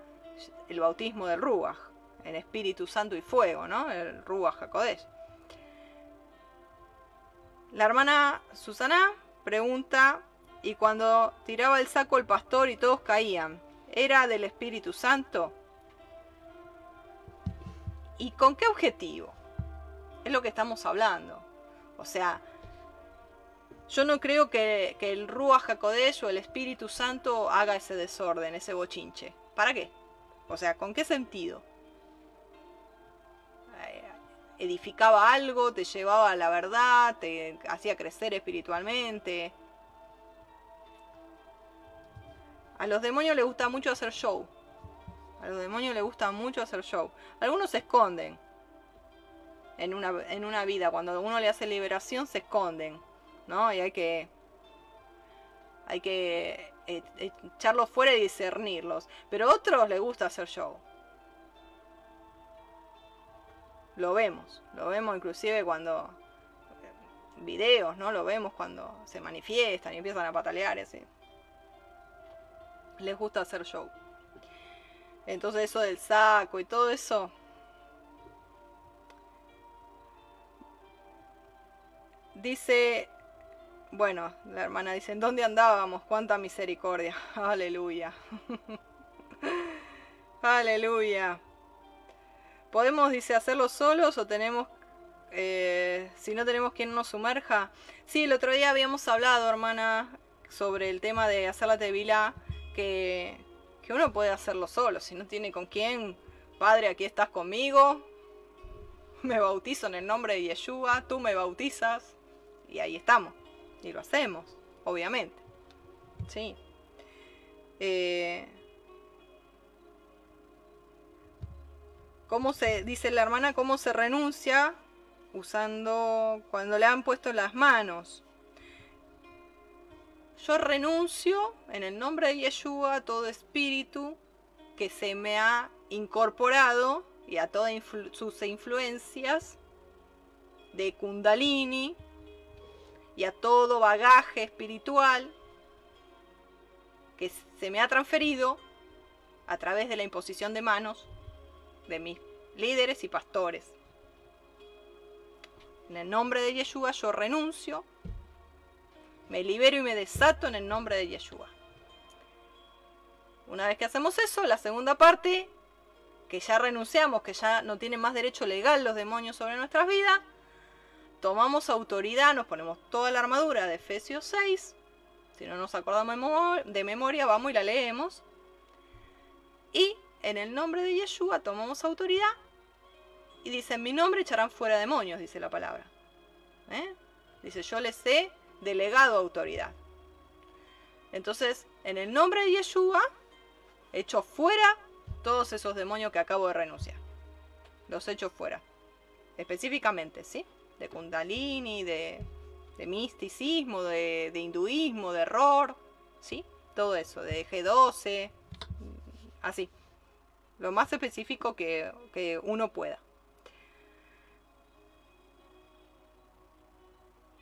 el bautismo del Ruach, en Espíritu Santo y Fuego, ¿no? El Ruach HaKodesh. La hermana Susana pregunta, y cuando tiraba el saco el pastor y todos caían, ¿era del Espíritu Santo? ¿Y con qué objetivo? Es lo que estamos hablando. O sea, yo no creo que, el Ruach HaKodesh o el Espíritu Santo haga ese desorden, ese bochinche. ¿Para qué? O sea, ¿con qué sentido? edificaba algo, te llevaba a la verdad, te hacía crecer espiritualmente. A los demonios les gusta mucho hacer show. A los demonios les gusta mucho hacer show. Algunos se esconden en una, en una vida. Cuando uno le hace liberación, se esconden. ¿No? Y hay que. Hay que eh, echarlos fuera y discernirlos. Pero a otros les gusta hacer show. lo vemos, lo vemos inclusive cuando eh, videos, ¿no? Lo vemos cuando se manifiestan y empiezan a patalear así. Les gusta hacer show. Entonces eso del saco y todo eso. Dice, bueno, la hermana dice, ¿en dónde andábamos? Cuánta misericordia. Aleluya. Aleluya. ¿Podemos, dice, hacerlo solos o tenemos, eh, si no tenemos quien nos sumerja? Sí, el otro día habíamos hablado, hermana, sobre el tema de hacer la tevila, que, que uno puede hacerlo solo, si no tiene con quién. Padre, aquí estás conmigo, me bautizo en el nombre de Yeshua, tú me bautizas, y ahí estamos, y lo hacemos, obviamente. Sí. Eh, ¿Cómo se, dice la hermana, cómo se renuncia usando, cuando le han puesto las manos? Yo renuncio en el nombre de Yeshua a todo espíritu que se me ha incorporado y a todas sus influencias de kundalini y a todo bagaje espiritual que se me ha transferido a través de la imposición de manos de mis líderes y pastores. En el nombre de Yeshua yo renuncio, me libero y me desato en el nombre de Yeshua. Una vez que hacemos eso, la segunda parte, que ya renunciamos, que ya no tienen más derecho legal los demonios sobre nuestras vidas, tomamos autoridad, nos ponemos toda la armadura de Efesios 6, si no nos acordamos de memoria, vamos y la leemos, y en el nombre de Yeshua tomamos autoridad y dice, en mi nombre echarán fuera demonios, dice la palabra. ¿Eh? Dice, yo les he delegado autoridad. Entonces, en el nombre de Yeshua, echo fuera todos esos demonios que acabo de renunciar. Los echo fuera. Específicamente, ¿sí? De kundalini, de, de misticismo, de, de hinduismo, de error, ¿sí? Todo eso, de G12, así lo más específico que, uno pueda.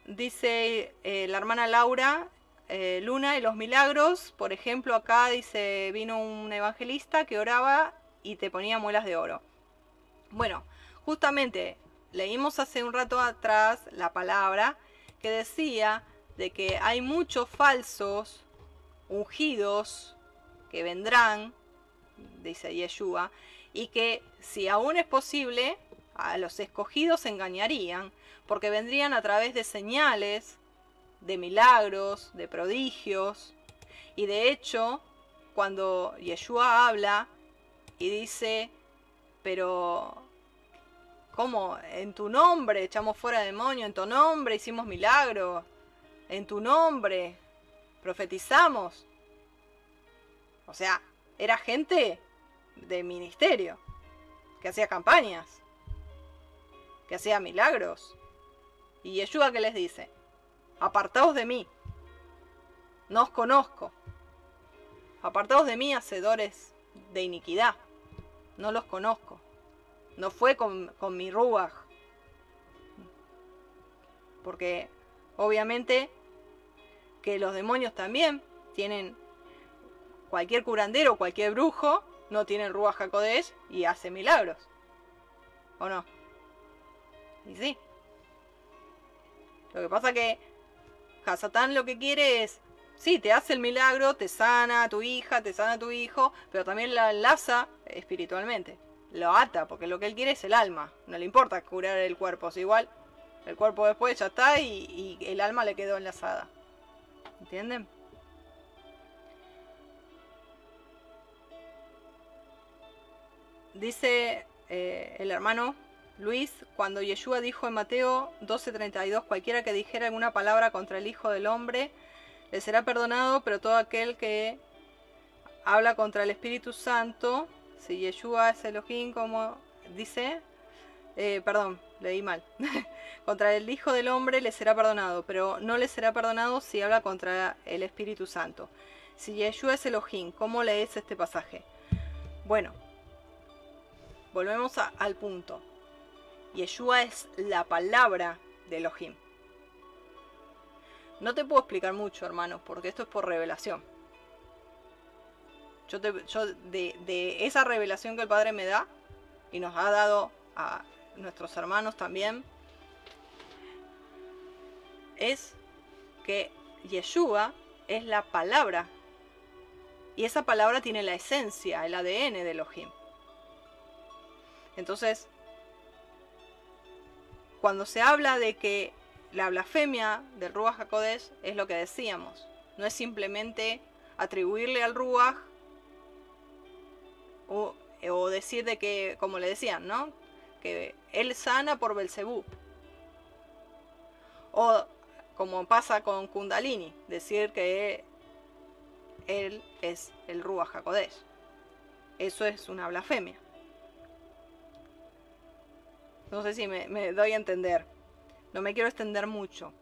Dice eh, la hermana Laura eh, Luna y los milagros, por ejemplo, acá dice, vino un evangelista que oraba y te ponía muelas de oro. Bueno, justamente leímos hace un rato atrás la palabra que decía de que hay muchos falsos ungidos que vendrán dice Yeshua, y que si aún es posible, a los escogidos engañarían, porque vendrían a través de señales, de milagros, de prodigios, y de hecho, cuando Yeshua habla y dice, pero ¿cómo? En tu nombre echamos fuera demonio, en tu nombre hicimos milagros, en tu nombre profetizamos. O sea, era gente de ministerio, que hacía campañas, que hacía milagros. Y Yeshua que les dice, apartaos de mí, no os conozco, apartaos de mí, hacedores de iniquidad. No los conozco. No fue con, con mi Ruach. Porque obviamente que los demonios también tienen cualquier curandero, cualquier brujo, no tiene el Ruach HaKodesh y hace milagros. ¿O no? Y sí. Lo que pasa que Hasatán lo que quiere es, sí, te hace el milagro, te sana a tu hija, te sana a tu hijo, pero también la enlaza espiritualmente. Lo ata, porque lo que él quiere es el alma. No le importa curar el cuerpo, si igual el cuerpo después ya está y, y el alma le quedó enlazada. ¿Entienden? Dice eh, el hermano Luis, cuando Yeshua dijo en Mateo 12:32, cualquiera que dijera alguna palabra contra el Hijo del Hombre, le será perdonado, pero todo aquel que habla contra el Espíritu Santo, si Yeshua es Elohim, como dice, eh, perdón, leí mal, contra el Hijo del Hombre le será perdonado, pero no le será perdonado si habla contra el Espíritu Santo. Si Yeshua es Elohim, ¿cómo lees este pasaje? Bueno, volvemos al punto. Yeshua es la palabra de Elohim. No te puedo explicar mucho, hermanos, porque esto es por revelación. Yo, de, de, esa revelación que el Padre me da y nos ha dado a nuestros hermanos también, es que Yeshua es la palabra. Y esa palabra tiene la esencia, el ADN de Elohim. Entonces, cuando se habla de que la blasfemia del Ruach HaKodesh es lo que decíamos, no es simplemente atribuirle al Ruach o, decir de que, como le decían, ¿no? Que él sana por Belcebú. O como pasa con Kundalini, decir que él es el Ruach HaKodesh. Eso es una blasfemia. No sé si me, doy a entender. No me quiero extender mucho.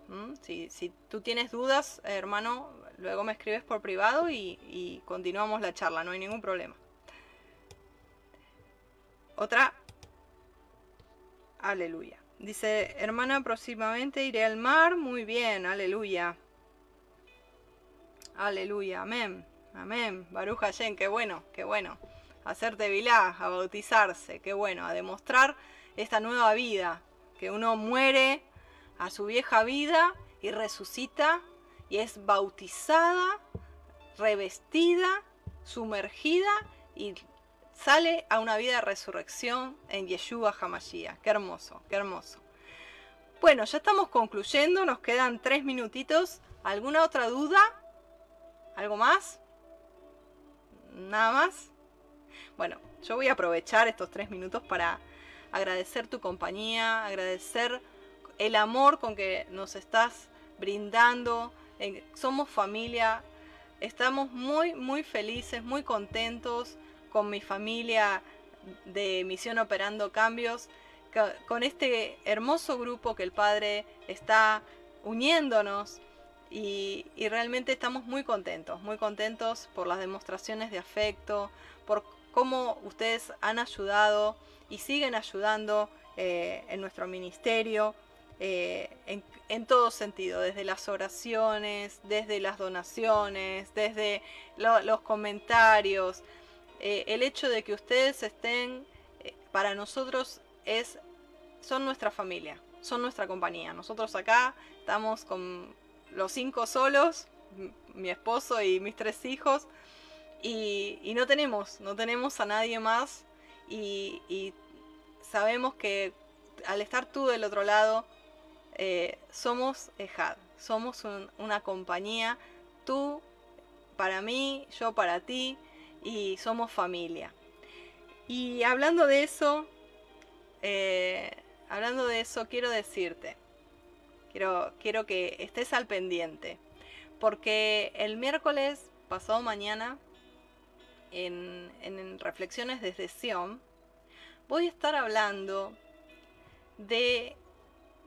Si, tú tienes dudas, hermano, luego me escribes por privado y, continuamos la charla, no hay ningún problema. Otra. Aleluya. Dice, hermana, próximamente iré al mar. Muy bien, aleluya. Aleluya, amén. Amén. Baruch Hashem, qué bueno, qué bueno. Hacerte vilá, a bautizarse, qué bueno, a demostrar esta nueva vida, que uno muere a su vieja vida y resucita y es bautizada, revestida, sumergida y sale a una vida de resurrección en Yeshua Hamashiach. Qué hermoso, qué hermoso. Bueno, ya estamos concluyendo, nos quedan tres minutitos. ¿Alguna otra duda? ¿Algo más? ¿Nada más? Bueno, yo voy a aprovechar estos tres minutos para agradecer tu compañía, agradecer el amor con que nos estás brindando. Somos familia, estamos muy, muy felices, muy contentos con mi familia de Misión Operando Cambios, con este hermoso grupo que el Padre está uniéndonos y, y, realmente estamos muy contentos, muy contentos por las demostraciones de afecto, por cómo ustedes han ayudado y siguen ayudando eh, en nuestro ministerio. Eh, en, todo sentido, desde las oraciones, desde las donaciones, desde los comentarios. Eh, el hecho de que ustedes estén, para nosotros es, son nuestra familia, son nuestra compañía. Nosotros acá estamos con los cinco solos, mi esposo y mis tres hijos, y, no tenemos, no tenemos a nadie más y, sabemos que al estar tú del otro lado, eh, somos Ejad, somos una compañía, tú para mí, yo para ti y somos familia. Y hablando de eso, eh, hablando de eso, quiero decirte, quiero, quiero que estés al pendiente, porque el miércoles pasado mañana en, Reflexiones desde Sion, voy a estar hablando de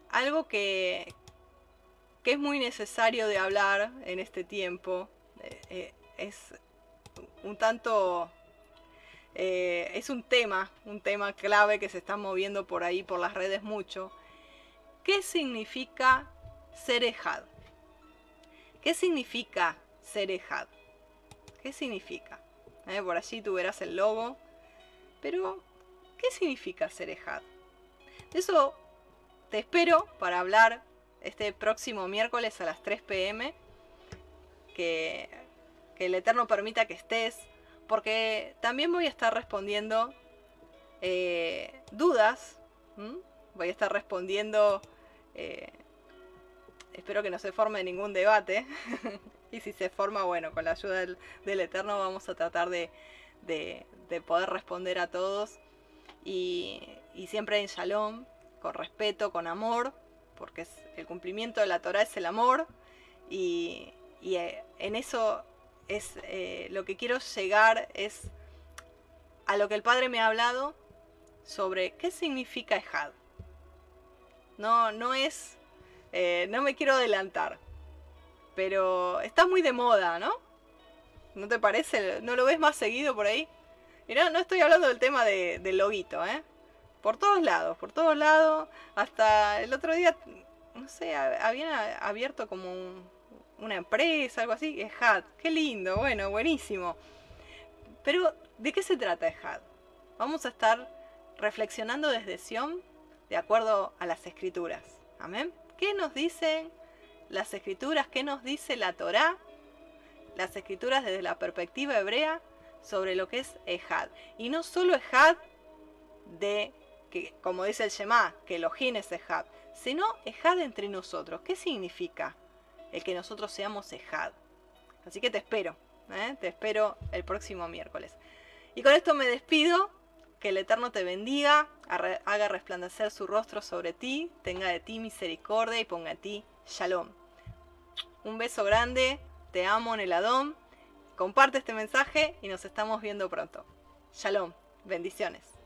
algo que, que es muy necesario de hablar en este tiempo. Eh, eh, es un tanto eh, es un tema, un tema clave que se está moviendo por ahí, por las redes mucho. ¿Qué significa ser Ejad? ¿Qué significa ser Ejad? ¿Qué significa? Eh, por allí tú verás el logo. Pero, ¿qué significa ser Ejad? De eso te espero para hablar este próximo miércoles a las 3 pm. Que, que el Eterno permita que estés. Porque también voy a estar respondiendo eh, dudas. Voy a estar respondiendo... Eh, espero que no se forme ningún debate. y si se forma, bueno, con la ayuda del, Eterno vamos a tratar de, poder responder a todos. Y, siempre en shalom, con respeto, con amor, porque es, el cumplimiento de la Torah es el amor. Y, eh, en eso es eh, lo que quiero llegar es a lo que el Padre me ha hablado sobre qué significa Ejad. No, no es eh, no me quiero adelantar. Pero está muy de moda, ¿no? ¿No te parece? ¿No lo ves más seguido por ahí? Y no, estoy hablando del tema de, del loguito, ¿eh? Por todos lados, por todos lados. Hasta el otro día, no sé, habían abierto como una empresa, algo así. Es HAD. Qué lindo, bueno, buenísimo. Pero, ¿de qué se trata HAD? Vamos a estar reflexionando desde Sion de acuerdo a las escrituras. Amén. ¿Qué nos dicen las escrituras? ¿Qué nos dice la Torá? Las escrituras desde la perspectiva hebrea sobre lo que es Ejad. Y no solo Ejad de, que, como dice el Shema, que Elohim es Ejad, sino Ejad entre nosotros. ¿Qué significa el que nosotros seamos Ejad? Así que te espero, ¿eh? te espero el próximo miércoles. Y con esto me despido que el Eterno te bendiga, haga resplandecer su rostro sobre ti, tenga de ti misericordia y ponga a ti shalom. Un beso grande, te amo en el Adón, comparte este mensaje y nos estamos viendo pronto. Shalom, bendiciones.